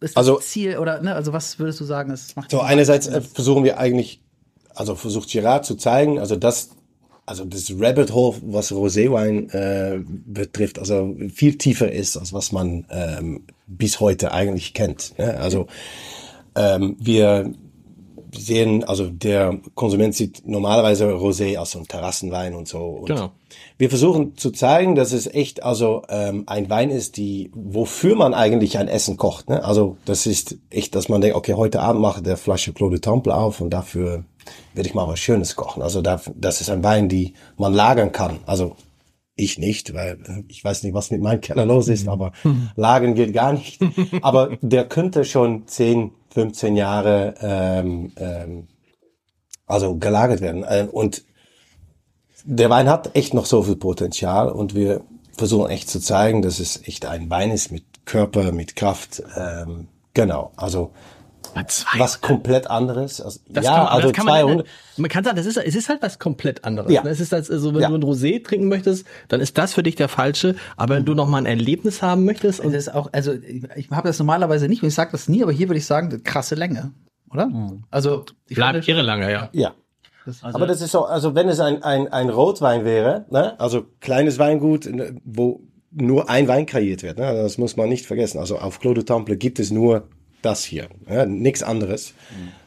ist das Also- Ziel oder, ne, also, was würdest du sagen, es macht So einerseits äh, versuchen wir eigentlich, also versucht Girard zu zeigen, also das also das Rabbit Hole, was Roséwein äh, betrifft, also viel tiefer ist, als was man ähm, bis heute eigentlich kennt. Ne? Also ähm, wir sehen, also der Konsument sieht normalerweise Rosé als so ein Terrassenwein und so. Und Genau. Wir versuchen zu zeigen, dass es echt also ähm, ein Wein ist, die wofür man eigentlich ein Essen kocht. Ne? Also das ist echt, dass man denkt, okay, heute Abend mache der Flasche Clos de Temple auf und dafür werde ich mal was Schönes kochen. Also da, das ist ein Wein, die man lagern kann. Also ich nicht, weil ich weiß nicht, was mit meinem Keller los ist, aber lagern geht gar nicht. Aber der könnte schon 10, 15 Jahre ähm, ähm, also gelagert werden. Äh, Und der Wein hat echt noch so viel Potenzial und wir versuchen echt zu zeigen, dass es echt ein Wein ist mit Körper, mit Kraft. Ähm, genau, also was komplett anderes. Also, Das ja, kann, also das kann man, 200. man kann sagen, das ist, es ist halt was komplett anderes. Ja. ne? Es ist also, wenn Ja. du ein Rosé trinken möchtest, dann ist das für dich der falsche. Aber wenn du noch mal ein Erlebnis haben möchtest und Das ist auch, also ich, habe das normalerweise nicht und ich sage das nie, aber hier würde ich sagen, krasse Länge, oder? Also ich bleibt finde, irre lange, ja. Ja. Also, Aber das ist so, also wenn es ein, ein, ein Rotwein wäre, ne, also kleines Weingut, ne, wo nur ein Wein kreiert wird, ne, das muss man nicht vergessen. Also auf Clos de Temple gibt es nur das hier, ja, nichts anderes.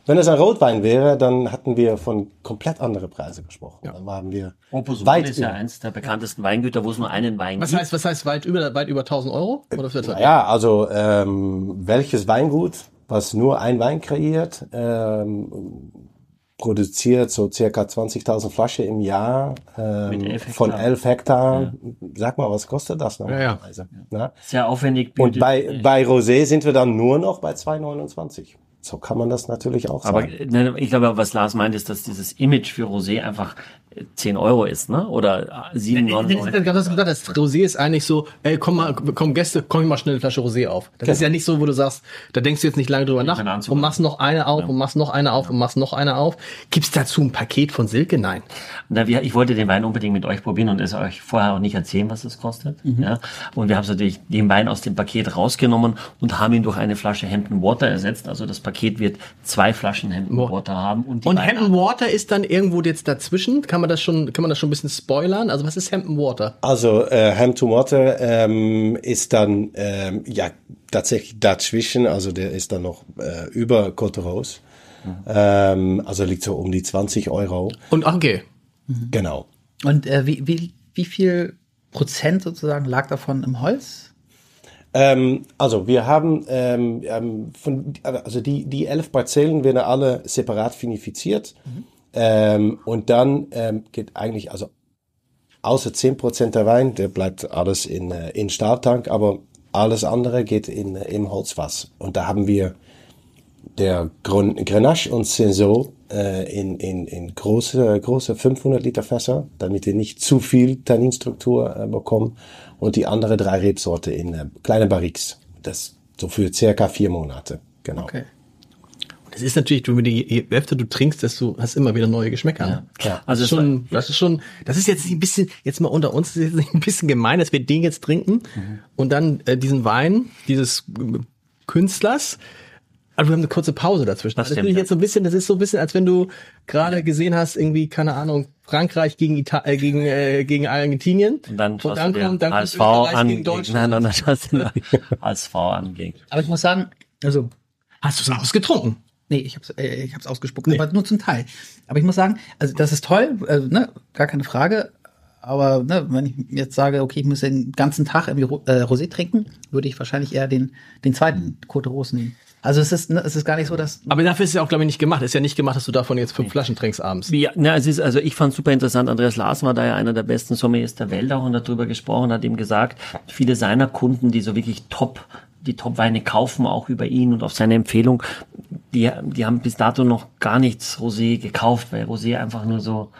Wenn es ein Rotwein wäre, dann hatten wir von komplett andere Preise gesprochen. Dann waren wir Opus weit ist ja eins der bekanntesten Weingüter, wo es nur einen Wein Was gibt. heißt, was heißt weit über, weit über 1000 Euro? Oder was? Ja, also ähm, welches Weingut, was nur ein Wein kreiert, ähm, produziert so circa 20.000 Flaschen im Jahr ähm, elf von Hektar. 11 Hektar. Sag mal, was kostet das ja. normalerweise? Ja, Sehr aufwendig. Und bei, bei Rosé sind wir dann nur noch bei 2,29. So kann man das natürlich auch Aber sagen. äh, ne, ich glaube, was Lars meint, ist, dass dieses Image für Rosé einfach 10 Euro ist, ne? Oder äh, 7, 9 Das Euro. ist ganz was gesagt, das Rosé ist eigentlich so, ey, komm mal, komm Gäste, komm ich mal schnell eine Flasche Rosé auf. Das ist ja nicht so, wo du sagst, da denkst du jetzt nicht lange drüber nach und machst noch eine auf und machst noch eine auf und machst noch eine auf. Gibt's dazu ein Paket von Silke? Nein. Na, wir, ich wollte den Wein unbedingt mit euch probieren und es euch vorher auch nicht erzählen, was es kostet. Ja? Und wir haben natürlich den Wein aus dem Paket rausgenommen und haben ihn durch eine Flasche Hampton Water ersetzt. Also das Paket wird zwei Flaschen Hampton. Water haben. Und, Und Hampton Water ist dann irgendwo jetzt dazwischen. Kann man das schon, kann man das schon ein bisschen spoilern? Also was ist Hampton Water? Also äh, Ham to Water ähm, ist dann ähm, ja tatsächlich dazwischen, also der ist dann noch äh, über Côte Rose. Ähm, also liegt so um die 20 Euro. Und okay. Genau. und äh, wie, wie, wie viel Prozent sozusagen lag davon im Holz? Ähm, also wir haben ähm, ähm, von, also die die elf Parzellen werden alle separat vinifiziert ähm, und dann ähm, geht eigentlich also außer 10% der Wein, der bleibt alles in äh, in Stahltank, aber alles andere geht in im Holzfass und da haben wir der Gren- Grenache und Senso äh, in, in, in große, große 500 Liter Fässer, damit ihr nicht zu viel Tanninstruktur äh, bekommt. Und die andere drei Rebsorte in äh, kleine Barriques. Das so für circa vier Monate. Genau. Okay. Das ist natürlich, du, je je öfter du trinkst, desto hast immer wieder neue Geschmäcker. Ja. Also Also es schon, das ist schon, das ist jetzt ein bisschen, jetzt mal unter uns, das ist jetzt ein bisschen gemein, dass wir den jetzt trinken und dann äh, diesen Wein dieses äh, Künstlers. Aber wir haben eine kurze Pause dazwischen. Das Das, stimmt, ist jetzt so ein bisschen, das ist so ein bisschen, als wenn du gerade gesehen hast, irgendwie, keine Ahnung, Frankreich gegen Ita äh, gegen, äh, gegen Argentinien. Und dann du dir kommt, dann HSV an. gegen Deutschland. nein, nein, dann dir HSV an. Gegen. Aber ich muss sagen, also Hast du es ausgetrunken? Nee, ich hab's, äh, ich hab's ausgespuckt, aber nur zum Teil. Aber ich muss sagen, also das ist toll, also, ne, gar keine Frage. Aber ne, wenn ich jetzt sage, okay, ich muss den ganzen Tag irgendwie Ro- äh, Rosé trinken, würde ich wahrscheinlich eher den, den zweiten Côte Rose nehmen. Also es ist, ne, es ist gar nicht so, dass Aber dafür ist es ja auch, glaube ich, nicht gemacht. Ist ja nicht gemacht, dass du davon jetzt fünf Flaschen trinkst abends. Ja, na, es ist, also ich fand super interessant. Andreas Larsen war da ja einer der besten Sommeliers der Welt auch und hat darüber gesprochen, hat ihm gesagt, viele seiner Kunden, die so wirklich top, die Top-Weine kaufen, auch über ihn und auf seine Empfehlung, die, die haben bis dato noch gar nichts Rosé gekauft, weil Rosé einfach nur so,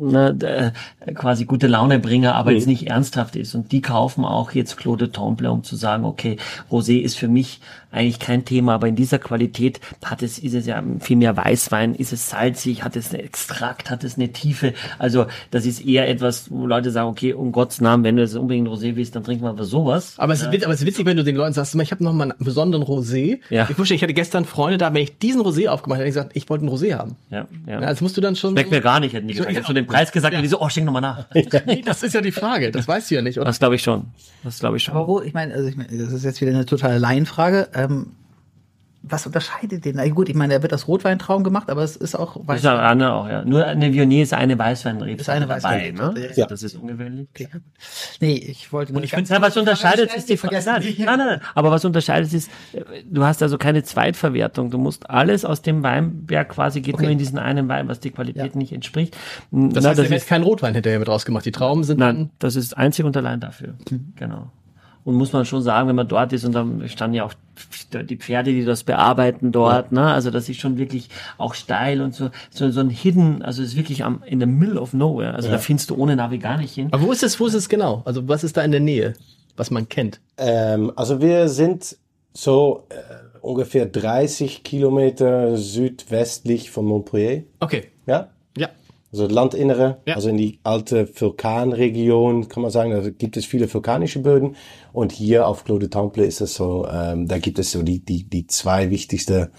ne, äh, quasi gute Launebringer, aber jetzt nicht ernsthaft ist. Und die kaufen auch jetzt Claude Temple, um zu sagen, okay, Rosé ist für mich eigentlich kein Thema, aber in dieser Qualität hat es, ist es ja viel mehr Weißwein, ist es salzig, hat es einen Extrakt, hat es eine Tiefe. Also das ist eher etwas, wo Leute sagen, okay, um Gottes Namen, wenn du jetzt unbedingt Rosé willst, dann trinken wir aber sowas. Aber es, ist, wit- aber es ist witzig, wenn du den Leuten sagst, ich habe noch mal einen besonderen Rosé. Ja. Ich wusste, ich hatte gestern Freunde da, wenn ich diesen Rosé aufgemacht hätte, hätte ich gesagt, ich wollte einen Rosé haben. Ja, ja. Ja, das musst du dann schon. Schmeckt mir gar nicht, hätten die So, gesagt. Ich habe schon den Preis gesagt und die so, oh, schenk nochmal nach. Nee, das ist ja die Frage. Das weißt du ja nicht. Oder? Das glaube ich schon. Das glaube ich schon. Aber wo, ich meine, also ich meine, das ist jetzt wieder eine totale Laienfrage. Ähm, was unterscheidet den? Na gut, ich meine, er wird aus Rotweintrauben gemacht, aber es ist auch Das ist eine andere auch, ja. Nur eine Viognier ist eine Weißweinrebe. Ist eine dabei, Weißweinrebe, ne? ja. Das ist ungewöhnlich. Nee, ich wollte. Und ich finde, was unterscheidet, ist die vergessen. Nein, nein, nein, nein. Aber was unterscheidet ist, du hast also keine Zweitverwertung. Du musst alles aus dem Weinberg quasi geht nur in diesen einen Wein, was die Qualität Ja. nicht entspricht. Das Na, heißt, das er ist, kein Rotwein hinterher mit rausgemacht. Die Trauben sind nein, das ist einzig und allein dafür. Genau. Und muss man schon sagen, wenn man dort ist und dann standen ja auch die Pferde, die das bearbeiten dort, ne? Also das ist schon wirklich auch steil und so, so, so ein Hidden, also es ist wirklich am, in the middle of nowhere. Also da findest du ohne Navi gar nicht hin. Aber wo ist es, wo ist es genau? Also was ist da in der Nähe, was man kennt? Ähm, also wir sind so äh, ungefähr 30 Kilometer südwestlich von Montpellier. Okay. Ja? Ja. Also Landinnere, Ja. also in die alte Vulkanregion, kann man sagen, da gibt es viele vulkanische Böden. Und hier auf Clos de Temple ist es so, ähm, da gibt es so die, die, die zwei wichtigste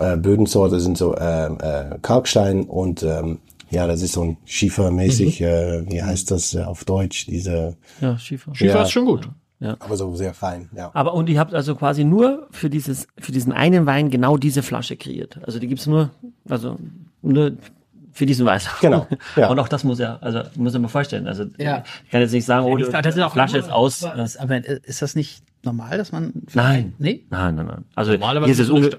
äh, Bödensorte sind so ähm, äh, Kalkstein und ähm, ja, das ist so ein Schiefermäßig, äh, wie heißt das äh, auf Deutsch, diese, Ja, Schiefer. Schiefer Ja. ist schon gut. aber so sehr fein, ja. Aber und ihr habt also quasi nur für dieses, für diesen einen Wein genau diese Flasche kreiert. Also die gibt's nur, also nur für diesen Weißwein. Genau, ja. Und auch das muss er, also muss er mir vorstellen. Also Ja. ich kann jetzt nicht sagen, oh, die das ist auch Flasche ist aus. Aber, ist, aber ist das nicht normal, dass man. Nein. Nee? Nein, nein, nein. Also Normalerweise hier ist es so Sta-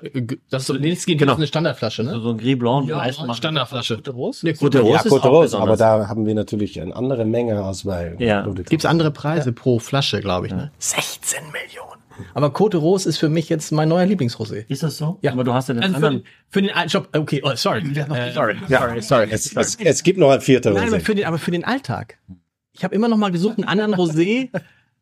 das ist so, geht Genau. eine Standardflasche, ne? so ein Gris Blanc, ja, machen. Standardflasche. Nee, Gute Ja, Rose ist Côte auch Rose, aber da haben wir natürlich eine andere Menge als bei Ja. Gibt's andere Preise pro Flasche, glaube ich, ne? 16 Millionen. Aber Côte Rose ist für mich jetzt mein neuer Lieblingsrosé. Ist das so? Ja. Aber du hast ja den Also für, anderen. den, für den alten Shop, okay, oh, sorry. Äh, Sorry. Ja, sorry. Es, es, es gibt noch ein vierter Nein, aber Rosé. für den, aber für den Alltag. Ich habe immer noch mal gesucht, einen anderen Rosé.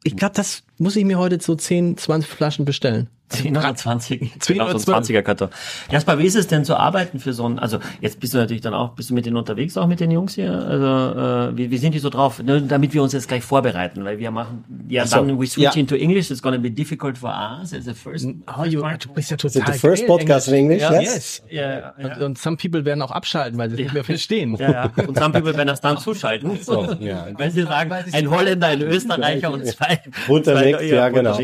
Ich glaube, das muss ich mir heute so 10, 20 Flaschen bestellen. 10 oder 20. 10 genau, oder so ein 20er Karton. Jasper, wie ist es denn zu arbeiten für so einen, also jetzt bist du natürlich dann auch, bist du mit denen unterwegs, auch mit den Jungs hier? Also, äh, wie, wie sind die so drauf? Ne, damit wir uns jetzt gleich vorbereiten, weil wir machen, ja, so, dann we switch ja. into English, it's gonna be difficult for us as a first. Oh, you, du bist ja Is total it the first podcast in English? Ja. Yes. Ja, ja. Und, und some people werden auch abschalten, weil sie es nicht mehr verstehen. Ja, ja. Und some people werden das dann zuschalten. So, ja. Wenn sie sagen, ein Holländer, ein Österreicher und zwei. Runterlegt, zwei- ja, genau.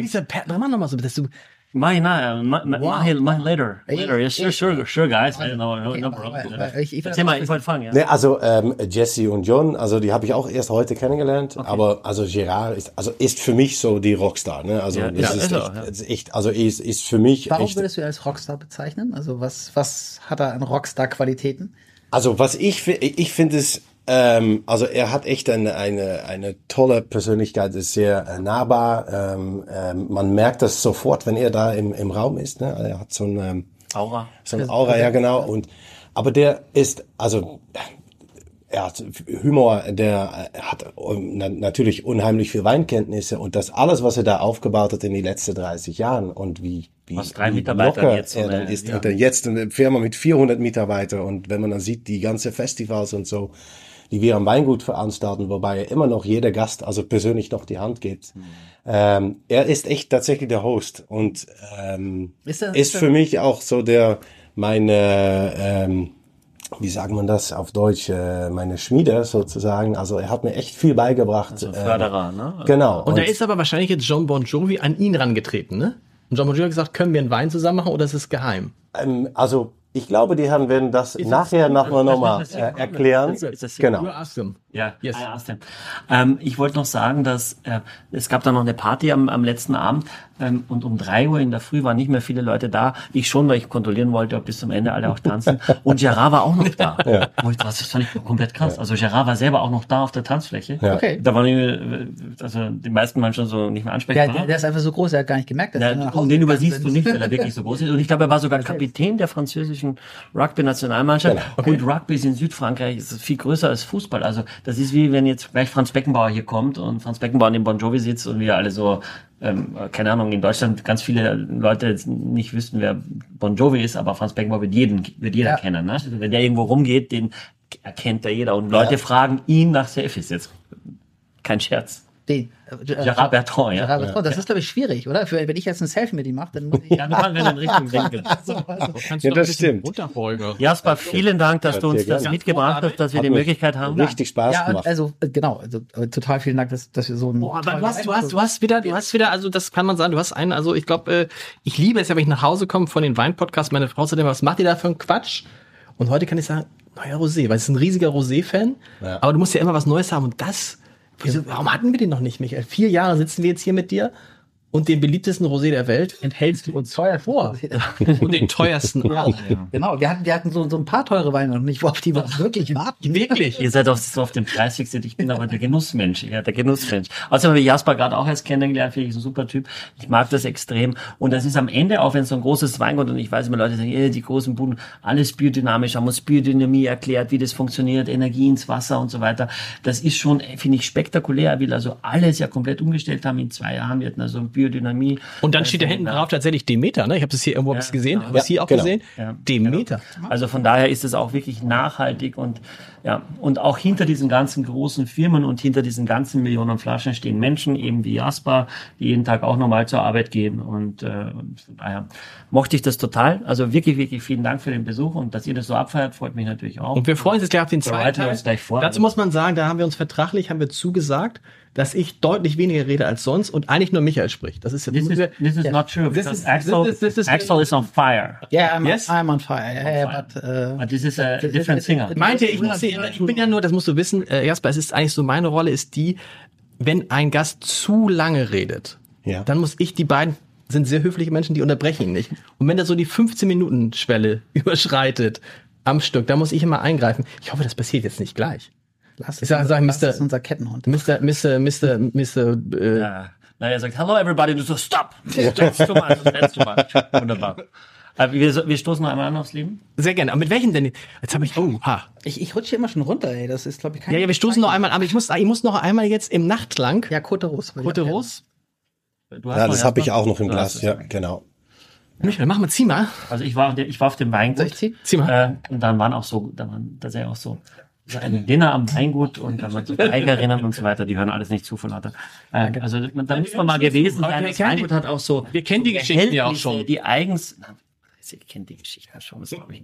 Mach mal noch mal so, dass du, Mine, uh, my, my, my, my later. Later, yes, sure, sure, sure, guys. I don't know, no, no problem. ich- ich- Erzähl mal, ich wollte fangen, ja. Ne, also ähm, Jesse und John, also die habe ich auch erst heute kennengelernt, aber also Gerard ist also ist für mich so die Rockstar, ne? Also Ja, das ja, ist, ist er echt, auch, ja. echt, also ist ist für mich Warum echt, würdest du ihn als Rockstar bezeichnen? Also was, was hat er an Rockstar-Qualitäten? also was ich ich finde es ähm, also er hat echt eine eine eine tolle Persönlichkeit, ist sehr äh, nahbar. Ähm, ähm, man merkt das sofort, wenn er da im im Raum ist, ne? Er hat so ein ähm, Aura. So ein Aura, ja genau. Und aber der ist also er hat Humor, der äh, hat ähm, na, natürlich unheimlich viel Weinkenntnisse und das alles, was er da aufgebaut hat in die letzten 30 Jahren und wie wie, Was drei wie Mitarbeiter locker jetzt er dann ist. ja. Und dann jetzt eine Firma mit 400 Mitarbeitern und wenn man dann sieht die ganze Festivals und so, die wir am Weingut veranstalten, wobei er immer noch jeder Gast also persönlich noch die Hand gibt. Mhm. Ähm, er ist echt tatsächlich der Host und ähm, Ist er- ist ist er- für mich auch so der meine ähm, wie sagt man das auf Deutsch äh, meine Schmiede sozusagen also er hat mir echt viel beigebracht Also äh, Förderer, ne? genau und da ist aber wahrscheinlich jetzt John Bon Jovi an ihn rangetreten, ne? Und John Bon Jovi hat gesagt, können wir einen Wein zusammen machen oder ist es geheim? ähm, also ich glaube die Herren werden das nachher nachher nochmal äh, erklären. Ist das- genau. You Ja, Yes. I asked him. Ähm, ich wollte noch sagen, dass äh, es gab da noch eine Party am, am letzten Abend ähm, und um drei Uhr in der Früh waren nicht mehr viele Leute da. Ich schon, weil ich kontrollieren wollte, ob bis zum Ende alle auch tanzen. Und Gerard war auch noch da. Wo ich, was, das fand ich komplett krass. Also Gerard war selber auch noch da auf der Tanzfläche. Ja. Okay. Da waren die, also die meisten waren schon so nicht mehr ansprechbar. der, der ist einfach so groß, er hat gar nicht gemerkt, dass er Ja, Hause und den übersiehst du nicht, weil er wirklich so groß ist. Und ich glaube, er war sogar Kapitän der französischen Rugby-Nationalmannschaft. Und Rugby ist in Südfrankreich ist viel größer als Fußball. Also das ist wie wenn jetzt gleich Franz Beckenbauer hier kommt und Franz Beckenbauer neben Bon Jovi sitzt und wir alle so, ähm, keine Ahnung, in Deutschland ganz viele Leute jetzt nicht wüssten, wer Bon Jovi ist, aber Franz Beckenbauer wird jeden, wird jeder Ja. kennen. Ne? Also wenn der irgendwo rumgeht, den erkennt da jeder. Und Leute fragen ihn nach Selfies jetzt. Kein Scherz. Den, äh, Gerard Bertrand, ja. Gerard Bertrand. Das ist, glaube ich, schwierig, oder? Für, wenn ich jetzt ein Selfie mit ihm mache, dann muss ich. Ja, machen wir den richtigen Winkel. Kannst Ja, du noch das stimmt. Jasper, vielen Dank, dass du uns das gerne. mitgebracht hast, dass wir Hat die Möglichkeit haben. Richtig Spaß ja, gemacht. also äh, genau, also äh, total vielen Dank, dass, dass wir so ein. Boah, aber du hast, du hast, du hast wieder, du hast wieder, also das kann man sagen, du hast einen, also ich glaube, äh, ich liebe es ja, wenn ich nach Hause komme von den Wein-Podcasts, meine Frau sagt immer, was macht ihr da für einen Quatsch? Und heute kann ich sagen, neuer Rosé, weil es ist ein riesiger Rosé-Fan, Ja. aber du musst ja immer was Neues haben und das, wieso, warum hatten wir den noch nicht, Michael? Vier Jahre sitzen wir jetzt hier mit dir und den beliebtesten Rosé der Welt enthältst du uns teuer vor. und den teuersten auch. Genau, wir hatten, wir hatten so, so ein paar teure Weine noch nicht, auf die wir wirklich warten. Wirklich. Ihr seid auf, so auf den Preis fixiert. Ich bin aber der Genussmensch. Ja, der Genussmensch. Außerdem habe ich Jasper gerade auch erst kennengelernt. Finde ich ein super Typ. Ich mag das extrem. Und das ist am Ende, auch wenn so ein großes Weingut und ich weiß immer, Leute sagen, eh, die großen Buden, alles biodynamisch, haben uns Biodynamie erklärt, wie das funktioniert, Energie ins Wasser und so weiter. Das ist schon, finde ich, spektakulär. Will also alles ja komplett umgestellt haben in zwei Jahren. Wir hatten also Biodynamie. Und dann steht da hinten drauf tatsächlich Demeter, ne? Ich habe das hier irgendwo was gesehen, habe es hier auch genau. gesehen. Ja. Demeter. Also von daher ist es auch wirklich nachhaltig und ja und auch hinter diesen ganzen großen Firmen und hinter diesen ganzen Millionen Flaschen stehen Menschen eben wie Jasper, die jeden Tag auch normal zur Arbeit gehen und, äh, und von daher mochte ich das total. Also wirklich wirklich vielen Dank für den Besuch und dass ihr das so abfeiert, freut mich natürlich auch. Und wir freuen uns jetzt gleich auf den zweiten Teil. uns gleich vor. Dazu muss man sagen, da haben wir uns vertraglich, haben wir zugesagt, dass ich deutlich weniger rede als sonst und eigentlich nur Michael spricht. Das ist jetzt This is, this is not true This because is- Axel, this is- this is- Axel is on fire. Yeah, I'm, Yes? I'm on fire. Yeah, yeah, but, uh, But this is a different singer. Meinte ich, muss, ich bin ja nur, das musst du wissen, äh, Jasper, es ist eigentlich so, meine Rolle ist die, wenn ein Gast zu lange redet, Ja. dann muss ich, die beiden sind sehr höfliche Menschen, die unterbrechen ihn nicht. Und wenn er so die 15-Minuten-Schwelle überschreitet am Stück, da muss ich immer eingreifen. Ich hoffe, das passiert jetzt nicht gleich. lass Ich sag- sag, Mr. es unser Kettenhund. Mr. Mr. Mr. Mr. Äh, Ja. Na, er sagt, hello everybody, und du so, stop! That's too much, that's too much. Wunderbar. Aber wir, wir stoßen noch einmal an aufs Leben. Sehr gerne. Aber mit welchen denn? Jetzt habe ich. Oh, ha. Ich, ich rutsche immer schon runter, ey. Das ist, glaube ich, kein. Ja, ja, wir stoßen noch einmal, aber ich muss, ich muss noch einmal jetzt im Nachtlang. Ja, Côte Rose. Rote Rose. Du hast Ja, das habe ich auch noch im Glas. Ja, genau. Michael, mach mal, zieh mal. Also ich war, ich war auf dem Weingut. Soll ich ziehen? Zieh mal. Äh, und dann waren auch so, da waren tatsächlich auch so, so ein Dinner am Weingut und dann waren so Geigerinnen und so weiter, die hören alles nicht zu von lauter. Äh, also da muss man mal gewesen sein. Das Weingut hat auch so. wir kennen die Geschichten ja auch schon. Die eigens. Ich kenne die Geschichte schon. Ich. Okay,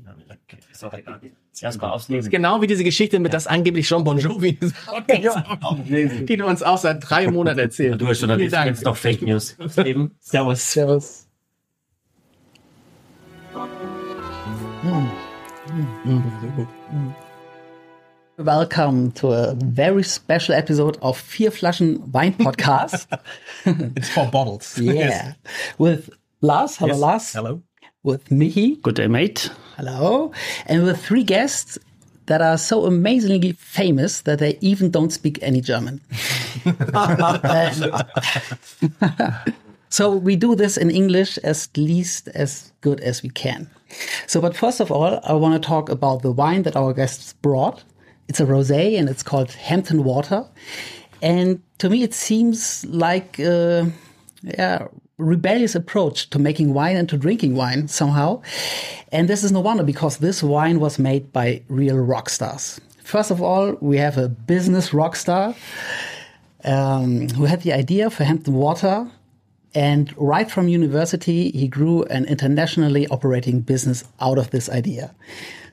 ist auch egal. Erstmal auslesen. Genau wie diese Geschichte mit das angeblich John Bon Jovi, die du uns auch seit drei Monaten erzählt. Du hast schon Vielen Dank. jetzt noch Fake News. Servus. Servus. Welcome to a very special episode of Vier Flaschen Wein Podcast. It's four bottles. yeah. With Lars. Hello, Yes. Lars. Hello. With Michi. Good day, mate. Hello. And with three guests that are so amazingly famous that they even don't speak any German. so we do this in English as least as good as we can. So, but first of all, I want to talk about the wine that our guests brought. It's a rosé and it's called Hampton Water. And to me, it seems like a yeah, rebellious approach to making wine and to drinking wine somehow. And this is no wonder because this wine was made by real rock stars. First of all, we have a business rock star um, who had the idea for Hampton Water. And right from university, he grew an internationally operating business out of this idea.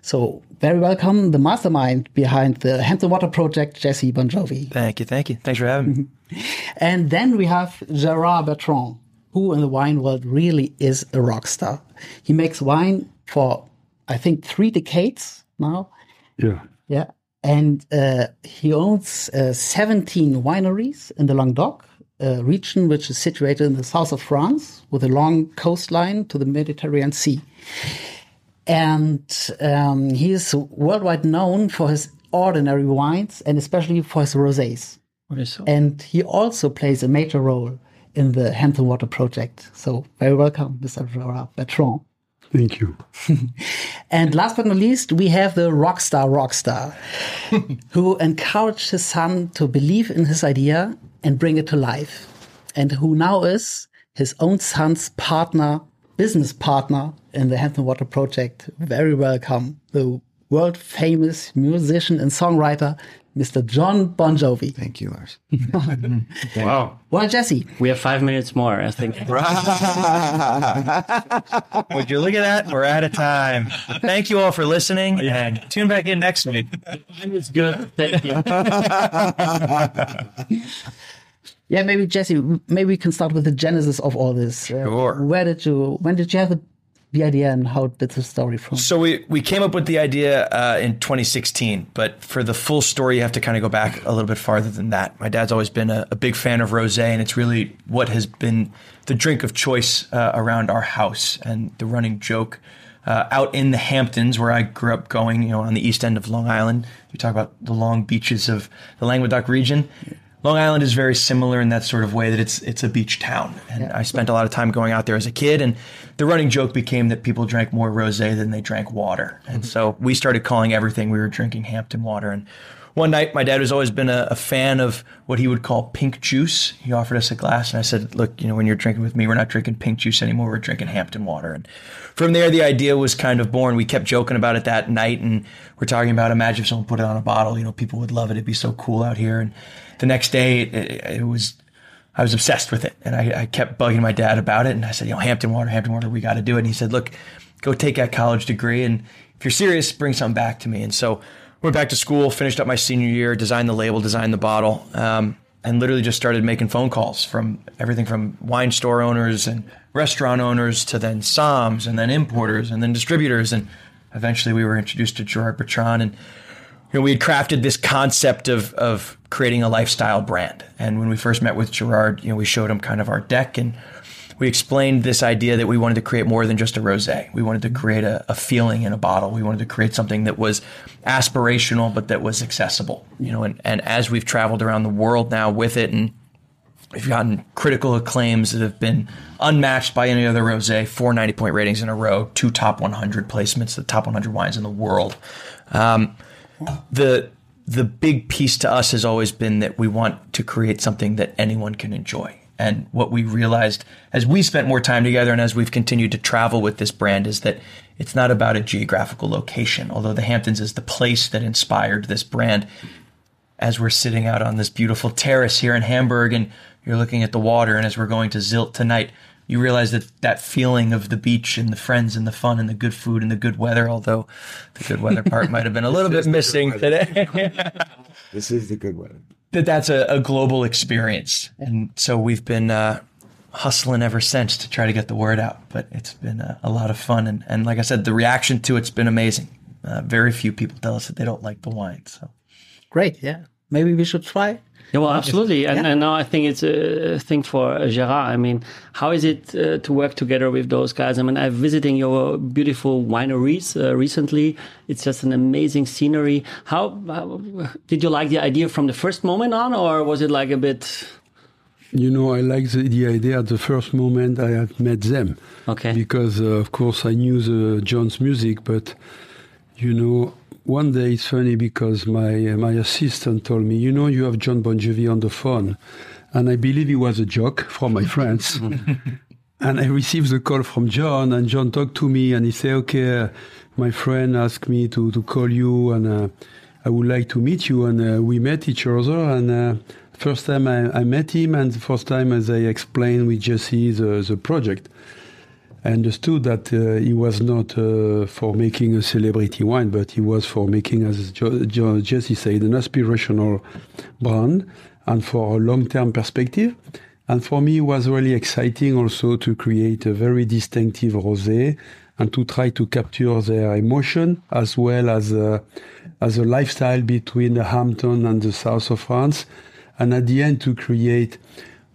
So, very welcome, the mastermind behind the Hampton Water project, Jesse Bon Jovi. Thank you, thank you. Thanks for having me. And then we have Gerard Bertrand, who in the wine world really is a rock star. He makes wine for, I think, three decades now. Yeah. Yeah. And uh, he owns uh, 17 wineries in the Languedoc uh, region, which is situated in the south of France with a long coastline to the Mediterranean Sea. And um, he is worldwide known for his ordinary wines and especially for his rosés. And he also plays a major role in the Hampton Water project. So, very welcome, Mr. Gerard Bertrand. Thank you. And last but not least, we have the rock star rockstar who encouraged his son to believe in his idea and bring it to life. And who now is his own son's partner, business partner in the Hampton Water Project. Very welcome, the world famous musician and songwriter, Mr. John Bon Jovi. Thank you, Lars. Wow. Well, Jesse, We have five minutes more, I think. Would you look at that? We're out of time. Thank you all for listening and tune back in next week. It's good. Thank you. yeah, maybe Jesse, maybe we can start with the genesis of all this. Uh, Sure. Where did you, when did you have the, the idea and how did the story from? So we, we came up with the idea uh, in 2016, but for the full story, you have to kind of go back a little bit farther than that. My dad's always been a, a big fan of rosé, and it's really what has been the drink of choice uh, around our house and the running joke. Uh, out in the Hamptons, where I grew up going, you know, on the east end of Long Island, you talk about the long beaches of the Languedoc region. Long Island is very similar in that sort of way that it's it's a beach town, and I spent a lot of time going out there as a kid. And the running joke became that people drank more rosé than they drank water, and mm-hmm. so we started calling everything we were drinking Hampton water. And one night, my dad has always been a, a fan of what he would call pink juice. He offered us a glass, and I said, "Look, you know, when you're drinking with me, we're not drinking pink juice anymore. We're drinking Hampton water." And from there, the idea was kind of born. We kept joking about it that night, and we're talking about imagine if someone put it on a bottle. You know, people would love it. It'd be so cool out here. And the next day, it, it, was I was obsessed with it, and I, I kept bugging my dad about it. And I said, "You know, Hampton water, Hampton water, we got to do it." And he said, "Look, go take that college degree, and if you're serious, bring something back to me." And so we went back to school, finished up my senior year, designed the label, designed the bottle, um, and literally just started making phone calls from everything from wine store owners and restaurant owners to then SOMs and then importers and then distributors. And eventually we were introduced to Gerard Bertrand and you know, we had crafted this concept of of creating a lifestyle brand. And when we first met with Gerard, you know, we showed him kind of our deck and we explained this idea that we wanted to create more than just a rosé. We wanted to create a, a feeling in a bottle. We wanted to create something that was aspirational, but that was accessible. You know, and, and as we've traveled around the world now with it and We've gotten critical acclaims that have been unmatched by any other rosé. Four 90 point ratings in a row, two top 100 placements, the top 100 wines in the world. Um, the the big piece to us has always been that we want to create something that anyone can enjoy. And what we realized as we spent more time together and as we've continued to travel with this brand is that it's not about a geographical location. Although the Hamptons is the place that inspired this brand, as we're sitting out on this beautiful terrace here in Hamburg and you're looking at the water and as we're going to Zilt tonight, you realize that that feeling of the beach and the friends and the fun and the good food and the good weather, although the good weather part might have been a little bit missing today, This is the good weather. that that's a, a global experience. And so we've been uh, hustling ever since to try to get the word out, but it's been a, a lot of fun. And, and like I said, the reaction to it's been amazing. Uh, very few people tell us that they don't like the wine. So Great, yeah. Maybe we should try. Yeah, well, absolutely. And, and now I think it's a thing for uh, Gerard. I mean, how is it uh, to work together with those guys? I mean, I'm visiting your beautiful wineries uh, recently. It's just an amazing scenery. How, how did you like the idea from the first moment on, or was it like a bit? You know, I like the, the idea at the first moment I had met them. Okay. Because, uh, of course, I knew the John's music, but, you know, one day it's funny because my uh, my assistant told me, you know, you have John Bon Jovi on the phone, and I believe it was a joke from my friends. and I received the call from John, and John talked to me, and he said, okay, uh, my friend asked me to to call you, and uh, I would like to meet you, and uh, we met each other, and. Uh, First time I, I met him, and the first time as I explained with Jesse the, the project, I understood that uh, he was not uh, for making a celebrity wine, but he was for making, as jo- jo- Jesse said, an aspirational brand and for a long-term perspective. And for me, it was really exciting also to create a very distinctive rosé and to try to capture their emotion as well as a, as a lifestyle between the Hampton and the south of France. And at the end, to create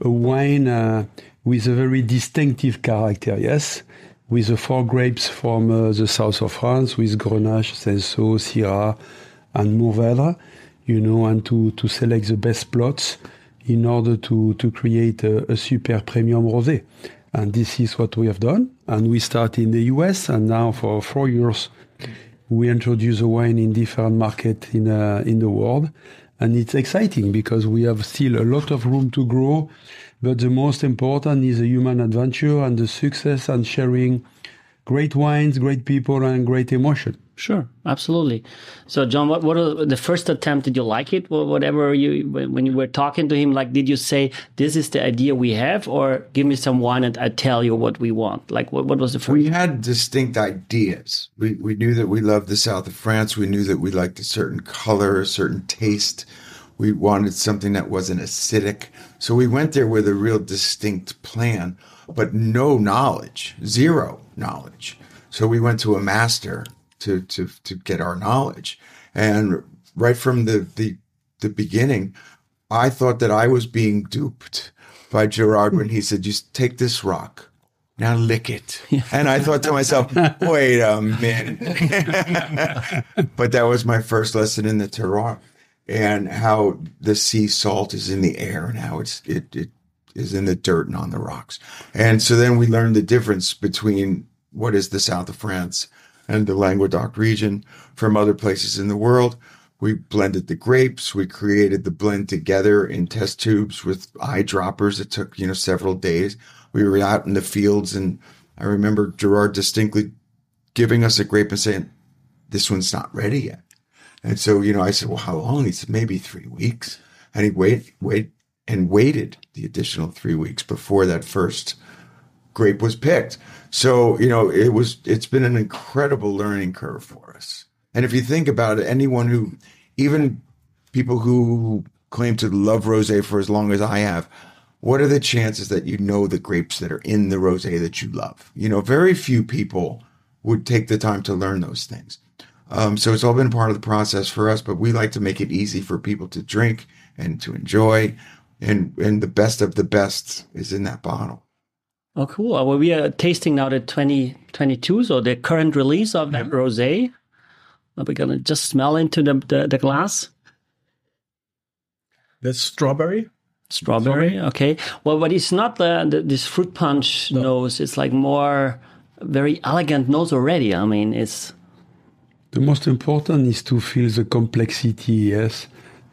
a wine uh, with a very distinctive character, yes, with the four grapes from uh, the south of France, with Grenache, Cinsault, Syrah, and Mourvèdre, you know, and to, to select the best plots in order to, to create a, a super premium rosé. And this is what we have done. And we start in the US, and now for four years, we introduce the wine in different markets in, uh, in the world. And it's exciting because we have still a lot of room to grow. But the most important is the human adventure and the success and sharing great wines, great people, and great emotion. Sure, absolutely. So, John, what what are the first attempt? Did you like it? Whatever you when you were talking to him, like, did you say this is the idea we have, or give me some wine and I tell you what we want? Like, what what was the first? We had distinct ideas. We we knew that we loved the south of France. We knew that we liked a certain color, a certain taste. We wanted something that wasn't acidic. So we went there with a real distinct plan, but no knowledge, zero knowledge. So we went to a master to to to get our knowledge. And right from the the the beginning, I thought that I was being duped by Gerard when he said, "Just take this rock, now lick it." And I thought to myself, "Wait a minute." but that was my first lesson in the terroir and how the sea salt is in the air and how it's it it is in the dirt and on the rocks. And so then we learned the difference between what is the south of France and the Languedoc region from other places in the world. We blended the grapes. We created the blend together in test tubes with eyedroppers. It took, you know, several days. We were out in the fields and I remember Gerard distinctly giving us a grape and saying, this one's not ready yet. And so, you know, I said, well, how long? He said, maybe three weeks. And he wait, wait, and waited the additional three weeks before that first grape was picked. So, you know, it was, it's been an incredible learning curve for us. And if you think about it, anyone who, even people who claim to love rosé for as long as I have, what are the chances that you know the grapes that are in the rosé that you love? You know, very few people would take the time to learn those things. Um, so it's all been part of the process for us, but we like to make it easy for people to drink and to enjoy. And, and the best of the best is in that bottle. Oh, cool. Uh, well, we are tasting now the 2022, so the current release of that mm-hmm. rosé. Now We're gonna just smell into the the, the glass. That's strawberry. Strawberry. Okay. Well, but it's not the, the this fruit punch nose. It's like more very elegant nose already. I mean, it's The most important is to feel the complexity. Yes,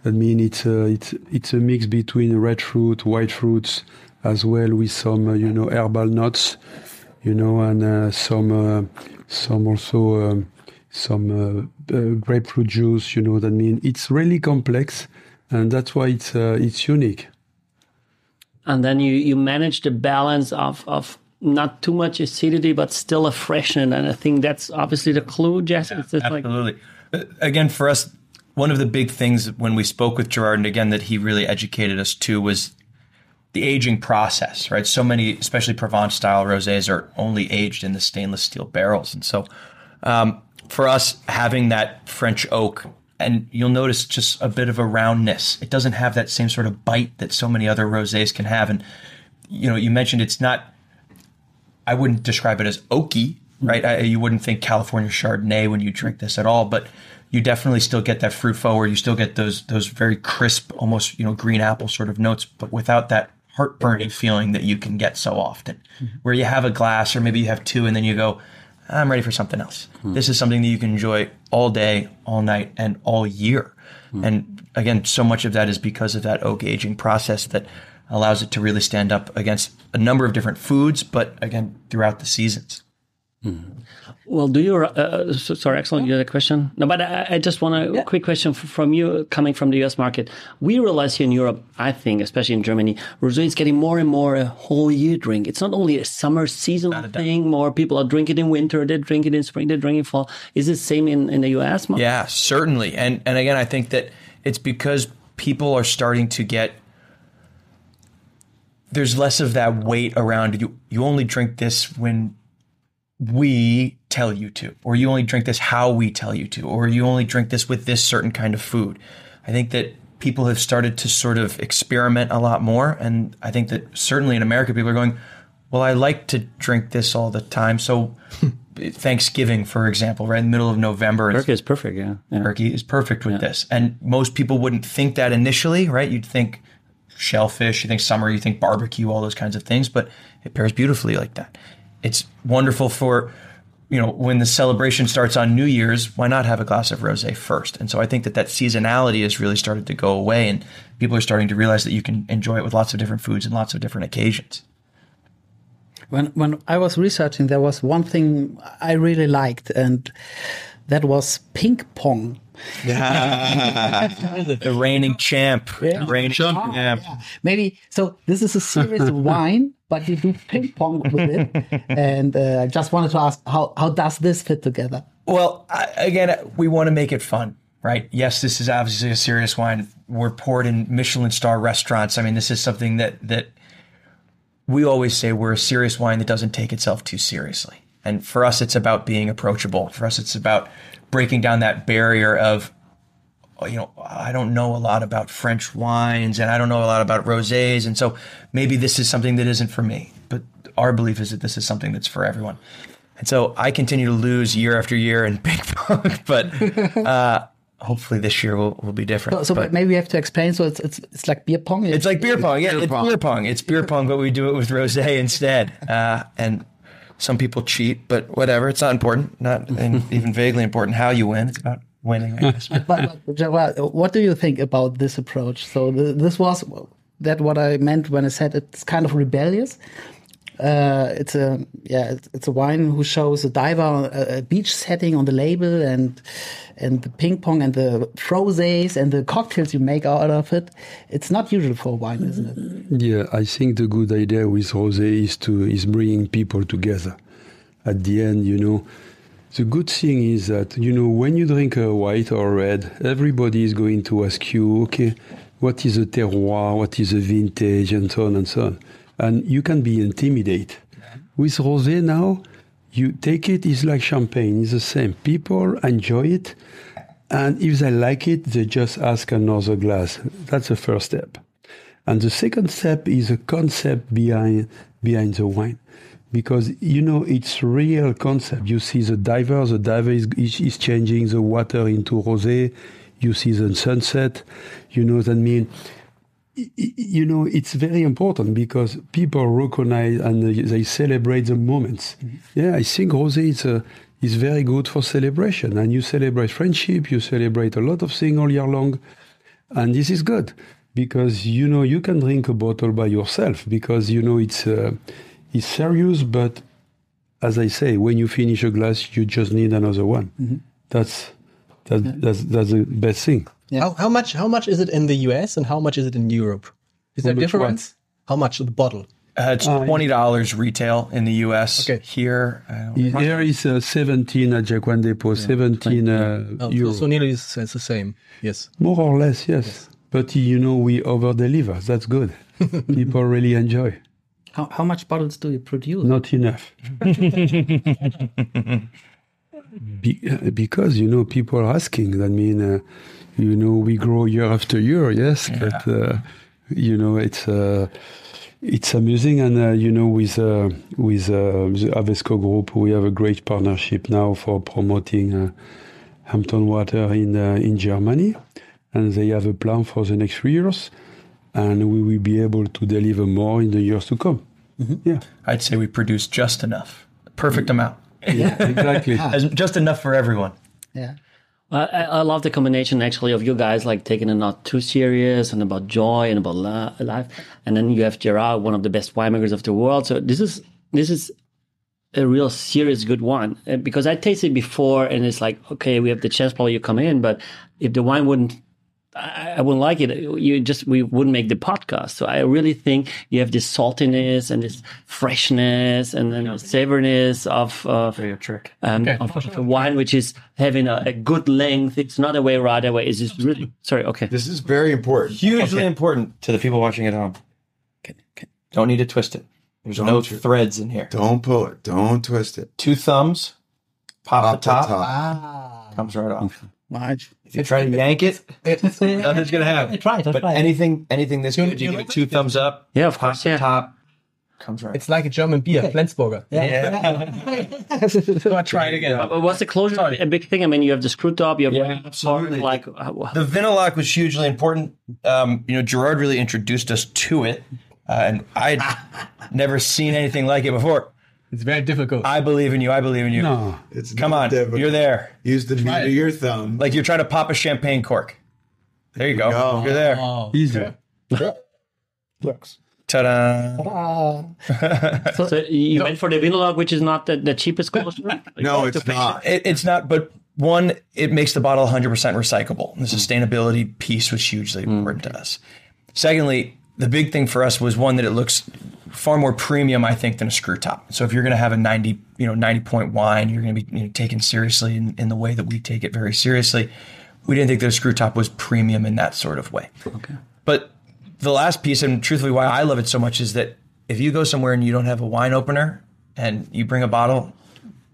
I mean it's a, it's it's a mix between red fruit, white fruits, as well with some uh, you know herbal nuts, you know, and uh, some uh, some also um, some uh, uh, grapefruit juice. You know, that mean it's really complex, and that's why it's uh, it's unique. and then you you manage the balance of of not too much acidity, but still a freshness. And I think that's obviously the clue, Jess. It's just like Absolutely. Uh, Again, for us, one of the big things when we spoke with Gerard, and again that he really educated us to, was the aging process. Right, so many, especially Provence style rosés, are only aged in the stainless steel barrels, and so um, for us having that French oak. And you'll notice just a bit of a roundness. It doesn't have that same sort of bite that so many other rosés can have. And you know, you mentioned it's not I wouldn't describe it as oaky, right? I, you wouldn't think California Chardonnay when you drink this at all, but you definitely still get that fruit forward. You still get those those very crisp, almost you know green apple sort of notes, but without that heartburning feeling that you can get so often, mm-hmm. where you have a glass or maybe you have two and then you go, I'm ready for something else. Hmm. This is something that you can enjoy all day, all night, and all year. Hmm. And again, so much of that is because of that oak aging process that allows it to really stand up against a number of different foods, but again, throughout the seasons. Well, do you? Uh, so, sorry, excellent. You had a question. No, but I, I just want a quick question f- from you, coming from the U.S. market. We realize here in Europe, I think, especially in Germany, rosé is getting more and more a whole year drink. It's not only a summer seasonal thing. More people are drinking in winter. They drink it in spring. They drink it in fall. Is it the same in, in the U.S. market? Yeah, certainly. And and again, I think that it's because people are starting to get there's less of that weight around you. You only drink this when we tell you to, or you only drink this how we tell you to, or you only drink this with this certain kind of food. I think that people have started to sort of experiment a lot more. And I think that certainly in America, people are going, well, I like to drink this all the time. So Thanksgiving, for example, right in the middle of November, Turkey is perfect. Yeah. yeah. turkey is perfect with this. And most people wouldn't think that initially, right? You'd think shellfish, you think summer, you think barbecue, all those kinds of things, but it pairs beautifully like that. It's wonderful for, you know, when the celebration starts on New Year's, why not have a glass of rosé first? And so I think that that seasonality has really started to go away and people are starting to realize that you can enjoy it with lots of different foods and lots of different occasions. When when I was researching, there was one thing I really liked, and that was ping pong. The reigning champ. Yeah. Reigning champ. Maybe so. This is a serious wine, but you do ping pong with it. And uh, I just wanted to ask, how how does this fit together? Well, I, again, we want to make it fun, right? Yes, this is obviously a serious wine. We're poured in Michelin star restaurants. I mean, this is something that that we always say we're a serious wine that doesn't take itself too seriously. And for us, it's about being approachable. For us, it's about breaking down that barrier of, oh, you know, I don't know a lot about French wines and I don't know a lot about rosés. And so maybe this is something that isn't for me. But our belief is that this is something that's for everyone. And so I continue to lose year after year in ping pong, but uh, hopefully this year will, will be different. So, so But maybe we have to explain. So it's it's it's like beer pong. it's like beer pong. Yeah, it's beer pong. It's beer pong, but we do it with rosé instead. Uh, and some people cheat, but whatever. It's not important. Not in- even vaguely important how you win. It's about winning. I guess. but, but what do you think about this approach? So th this was that what I meant when I said it's kind of rebellious. Uh, it's a yeah, it's, a wine who shows a diver, a, a beach setting on the label, and and the ping pong and the frosés and the cocktails you make out of it. It's not usual for wine, isn't it? Yeah, I think the good idea with rosé is to is bringing people together. At the end, you know, the good thing is that you know when you drink a white or red, everybody is going to ask you, okay, what is a terroir, what is a vintage, and so on and so on, and you can be intimidated. With rosé now, you take it, it's like champagne, it's the same. People enjoy it, and if they like it, they just ask another glass. That's the first step. And the second step is a concept behind behind the wine, because you know it's real concept. You see the diver, the diver is, is, is changing the water into rosé. You see the sunset. You know that mean. You know it's very important because people recognize and they celebrate the moments. Mm-hmm. Yeah, I think rosé is a, uh, is very good for celebration, and you celebrate friendship. You celebrate a lot of things all year long. And this is good because you know you can drink a bottle by yourself because you know it's uh, it's serious. But as I say, when you finish a glass, you just need another one. Mm-hmm. That's that, that's that's the best thing. How, how much how much is it in the US and how much is it in Europe? Is there a much difference? How much of the bottle? Uh, it's twenty dollars retail in the U.S. Okay. Here, I don't Here is uh, 17 at Jaquan Depot, 17 uh, Oh, so, euro. so nearly it's, it's the same. Yes. More or less, yes. But you know, we over deliver. That's good. People really enjoy. How how much bottles do you produce? Not enough. Be, uh, because you know people are asking. I mean, uh, you know, we grow year after year, yes, but uh, you know, it's uh, it's amusing, and uh, you know, with uh, with uh, the Avesco Group, we have a great partnership now for promoting uh, Hampton Water in uh, in Germany, and they have a plan for the next three years, and we will be able to deliver more in the years to come. Yeah. I'd say we produce just enough, perfect amount, Yeah, exactly. As- just enough for everyone. Yeah. I, I love the combination actually of you guys like taking it not too serious and about joy and about la- life, and then you have Gerard, one of the best winemakers of the world. So this is this is a real serious good Uh, because I tasted it before and it's like okay, we have the chance probably you come in, but if the wine wouldn't. I I wouldn't like it. You just we wouldn't make the podcast. So I really think you have this saltiness and this freshness and then the savoriness of of a trick. um, of a wine which is having a, a good length. It's not a way right away. It's just really sorry. Okay, This is very important. Hugely important to the people watching at home. Okay. Don't need to twist it. There's no Don't you- threads in here. Don't pull it. Don't twist it. Two thumbs, pop, Pop the top, Ah. comes right off. Right. If you try to yank it, nothing's gonna happen. I tried. I But tried. anything, anything this good, you give it two thumbs up. yeah, of course, yeah. top, comes right. It's like a German beer, Flensburger. so I try it again. But was the closure a big thing? I mean, you have the screw top. You have Yeah, absolutely. Like uh, The Vinilog was hugely important. Um, you know, Gerard really introduced us to it, uh, and I'd never seen anything like it before. It's very difficult. I believe in you. I believe in you. No, It's Come on, difficult. you're there. Use the meat of your thumb. Like you're trying to pop a champagne cork. There you go. go. You're there. Oh, easy. Ta-da! so you went for the Vinilog, which is not the, the cheapest closure. no, it's not. It, it's not, but one, it makes the bottle 100% recyclable. The sustainability piece was hugely mm. important to us. Secondly, the big thing for us was one that it looks far more premium, I think, than a screw top. So if you're going to have a 90, you know, 90 point wine, you're going to be you know, taken seriously in, in the way that we take it very seriously. We didn't think that a screw top was premium in that sort of way. Okay. But the last piece, and truthfully, why I love it so much, is that if you go somewhere and you don't have a wine opener and you bring a bottle,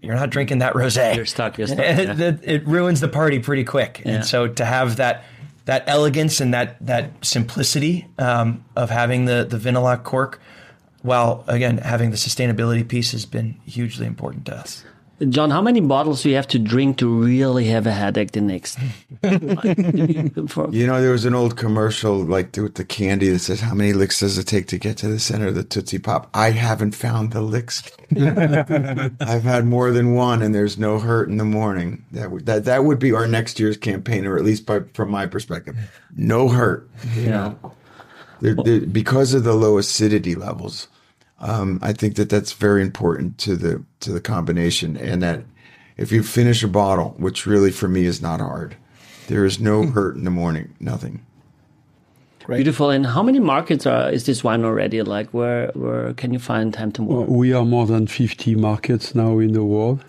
you're not drinking that rosé. You're stuck. You're stuck. It, yeah. it, it ruins the party pretty quick. Yeah. And so to have that that elegance and that that simplicity um, of having the the vanilla cork, while again having the sustainability piece has been hugely important to us. John, how many bottles do you have to drink to really have a headache the next? For- You know, there was an old commercial like with the candy that says, "How many licks does it take to get to the center of the Tootsie Pop?" I haven't found the licks. I've had more than one, and there's no hurt in the morning. That would that that would be our next year's campaign, or at least by, from my perspective, no hurt. You know, They're- they're- because of the low acidity levels. Um, I think that that's very important to the to the combination, and that if you finish a bottle, which really for me is not hard, there is no hurt in the morning, nothing. Beautiful. And how many markets are, is this wine already? Like, where where can you find Hampton Well, Ward? we are more than 50 markets now in the world,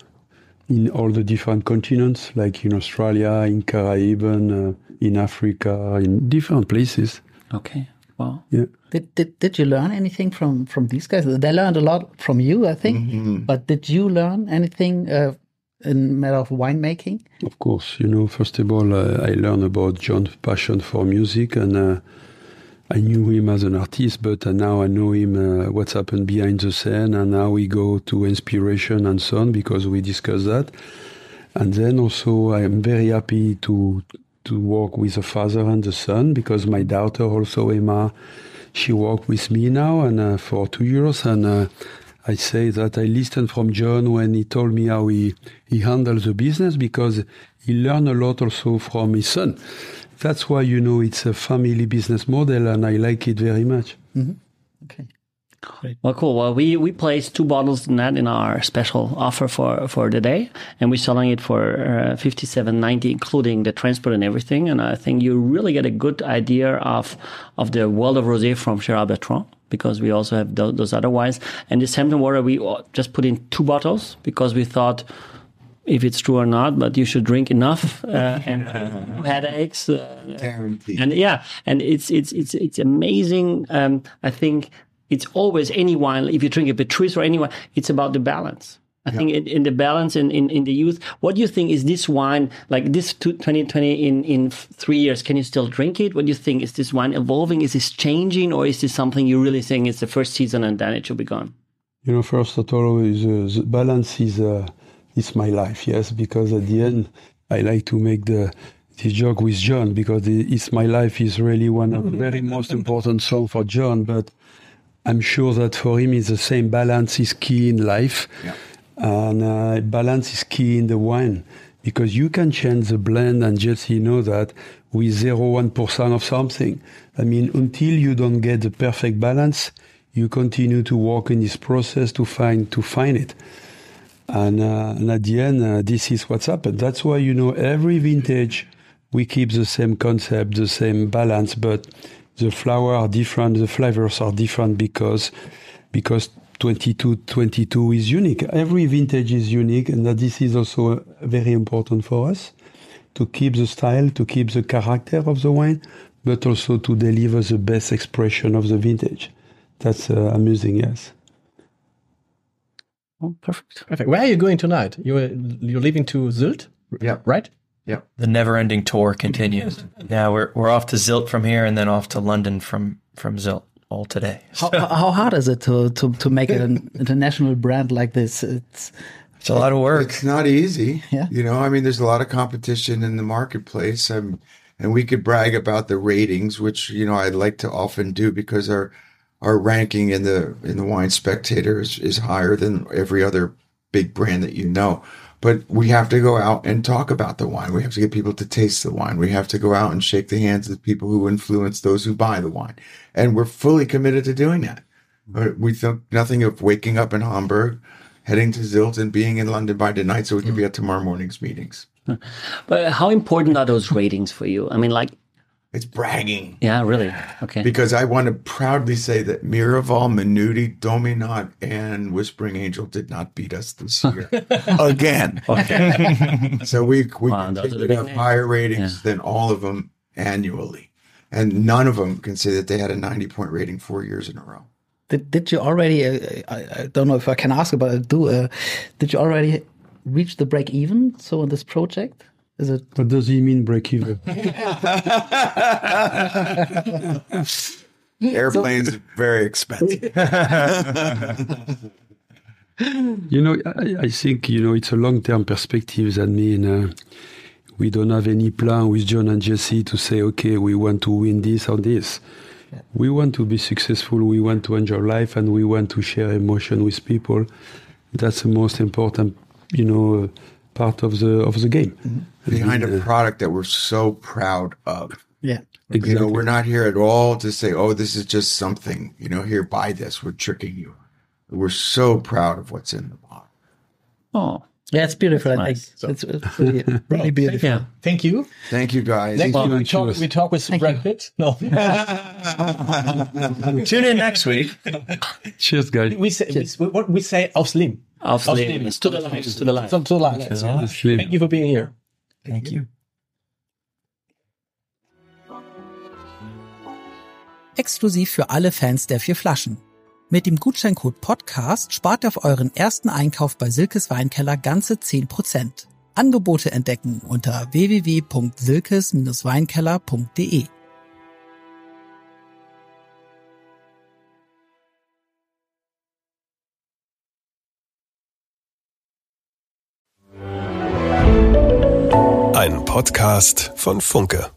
in all the different continents, like in Australia, in Caribbean, uh, in Africa, in different places. Okay. Wow. Yeah. Did, did did you learn anything from from these guys? They learned a lot from you, I think. But did you learn anything uh, in matter of winemaking? Of course, you know, first of all, uh, I learned about John's passion for music, and uh, I knew him as an artist, but uh, now I know him, uh, what's happened behind the scene, and now we go to inspiration and so on because we discuss that. And then also, I am very happy to to work with the father and the son because my daughter also Emma, she worked with me now and uh, for two years, and uh, I say that I listened from John when he told me how he he handles the business because he learned a lot also from his son. That's why you know it's a family business model, and I like it very much. Okay. Well, cool. Well, we, we placed two bottles in that in our special offer for, for the day, and we're selling it for uh, fifty seven ninety, including the transport and everything. And I think you really get a good idea of of the world of rosé from Gerard Bertrand because we also have tho- those other wines. And this Hampton Water, we uh, just put in two bottles because we thought if it's true or not, but you should drink enough uh, and uh, headaches. Uh, Guaranteed. and yeah, and it's it's it's it's amazing. Um, I think it's always any wine. If you drink a Petrus or any wine, it's about the balance. I think in, in the balance in, in, in the youth. What do you think is this wine like this 2020 in in three years? Can you still drink it? What do you think? Is this wine evolving? Is this changing, or is this something you really think it's the first season and then it should be gone? You know, first of all, is uh, the balance is uh, is my life. Yes, because at the end, I like to make the this joke with John because the "It's My Life" is really one of the very most important song for John. But I'm sure that for him, it's the same. Balance is key in life, Yeah. and uh, balance is key in the wine because you can change the blend and just you know that with zero one percent of something. I mean, until you don't get the perfect balance, you continue to work in this process to find to find it. And, uh, and at the end, uh, this is what's happened. That's why you know every vintage we keep the same concept, the same balance, but the flower are different, the flavors are different because because 22 22 is unique. Every vintage is unique, and that this is also very important for us to keep the style, to keep the character of the wine, but also to deliver the best expression of the vintage. That's uh, amusing, yes. Oh, perfect. Perfect. Where are you going tonight? You're you're leaving to Sylt, Yeah. right? The never-ending tour continues. yeah, we're we're off to Zilt from here, and then off to London from from Zilt all today. How, how hard is it to, to, to make an international brand like this? It's It's a lot of work. It's not easy. Yeah. You know, I mean, there's a lot of competition in the marketplace. Um, and we could brag about the ratings, which, you know, I'd like to often do because our, our ranking in the, in the wine spectator is, is higher than every other big brand that you know. But we have to go out and talk about the wine. We have to get people to taste the wine. We have to go out and shake the hands of the people who influence those who buy the wine. And we're fully committed to doing that. But we think nothing of waking up in Hamburg, heading to Zilt, and being in London by tonight so we can be mm. at tomorrow morning's meetings. But how important are those ratings for you? I mean, like, It's bragging. yeah, really? Okay. Because I want to proudly say that Miraval, Minuti, Dominant, and Whispering Angel did not beat us this year again. Okay. so we we Wow, continue to have names. higher ratings than all of them annually, and none of them can say that they had a ninety point rating four years in a row. Did, did you already? Uh, I, I don't know if I can ask, but I do. Uh, did you already reach the break even? So on this project, is it? What does he mean break even? Airplanes are very expensive. You know, I, I think you know it's a long-term perspective. That mean uh, we don't have any plan with John and Jesse to say, okay, we want to win this or this. We want to be successful. We want to enjoy life, and we want to share emotion with people. That's the most important, you know, uh, part of the of the game. Mm-hmm. Behind a product that we're so proud of. Yeah. You know, we're not here at all to say, "Oh, this is just something." You know, here, buy this. We're tricking you. We're so proud of what's in the box. Oh, Yeah, it's beautiful. I nice. think it's, it's really, really beautiful. yeah. Thank you. Thank you, guys. Next you. we talk, Cheers. we talk with Brad Pitt. No, Tune in next week. Cheers, guys. we say we, what we say aufs Leben. Aufs Aufs Leben. Leben. To the lives. To the. So, to the lives. Aufs Leben. Thank you for being here. Thank you. Exklusiv für alle Fans der vier Flaschen. Mit dem Gutscheincode Podcast spart ihr auf euren ersten Einkauf bei Silkes Weinkeller ganze 10%. Angebote entdecken unter www.silkes-weinkeller.de. Podcast von Funke.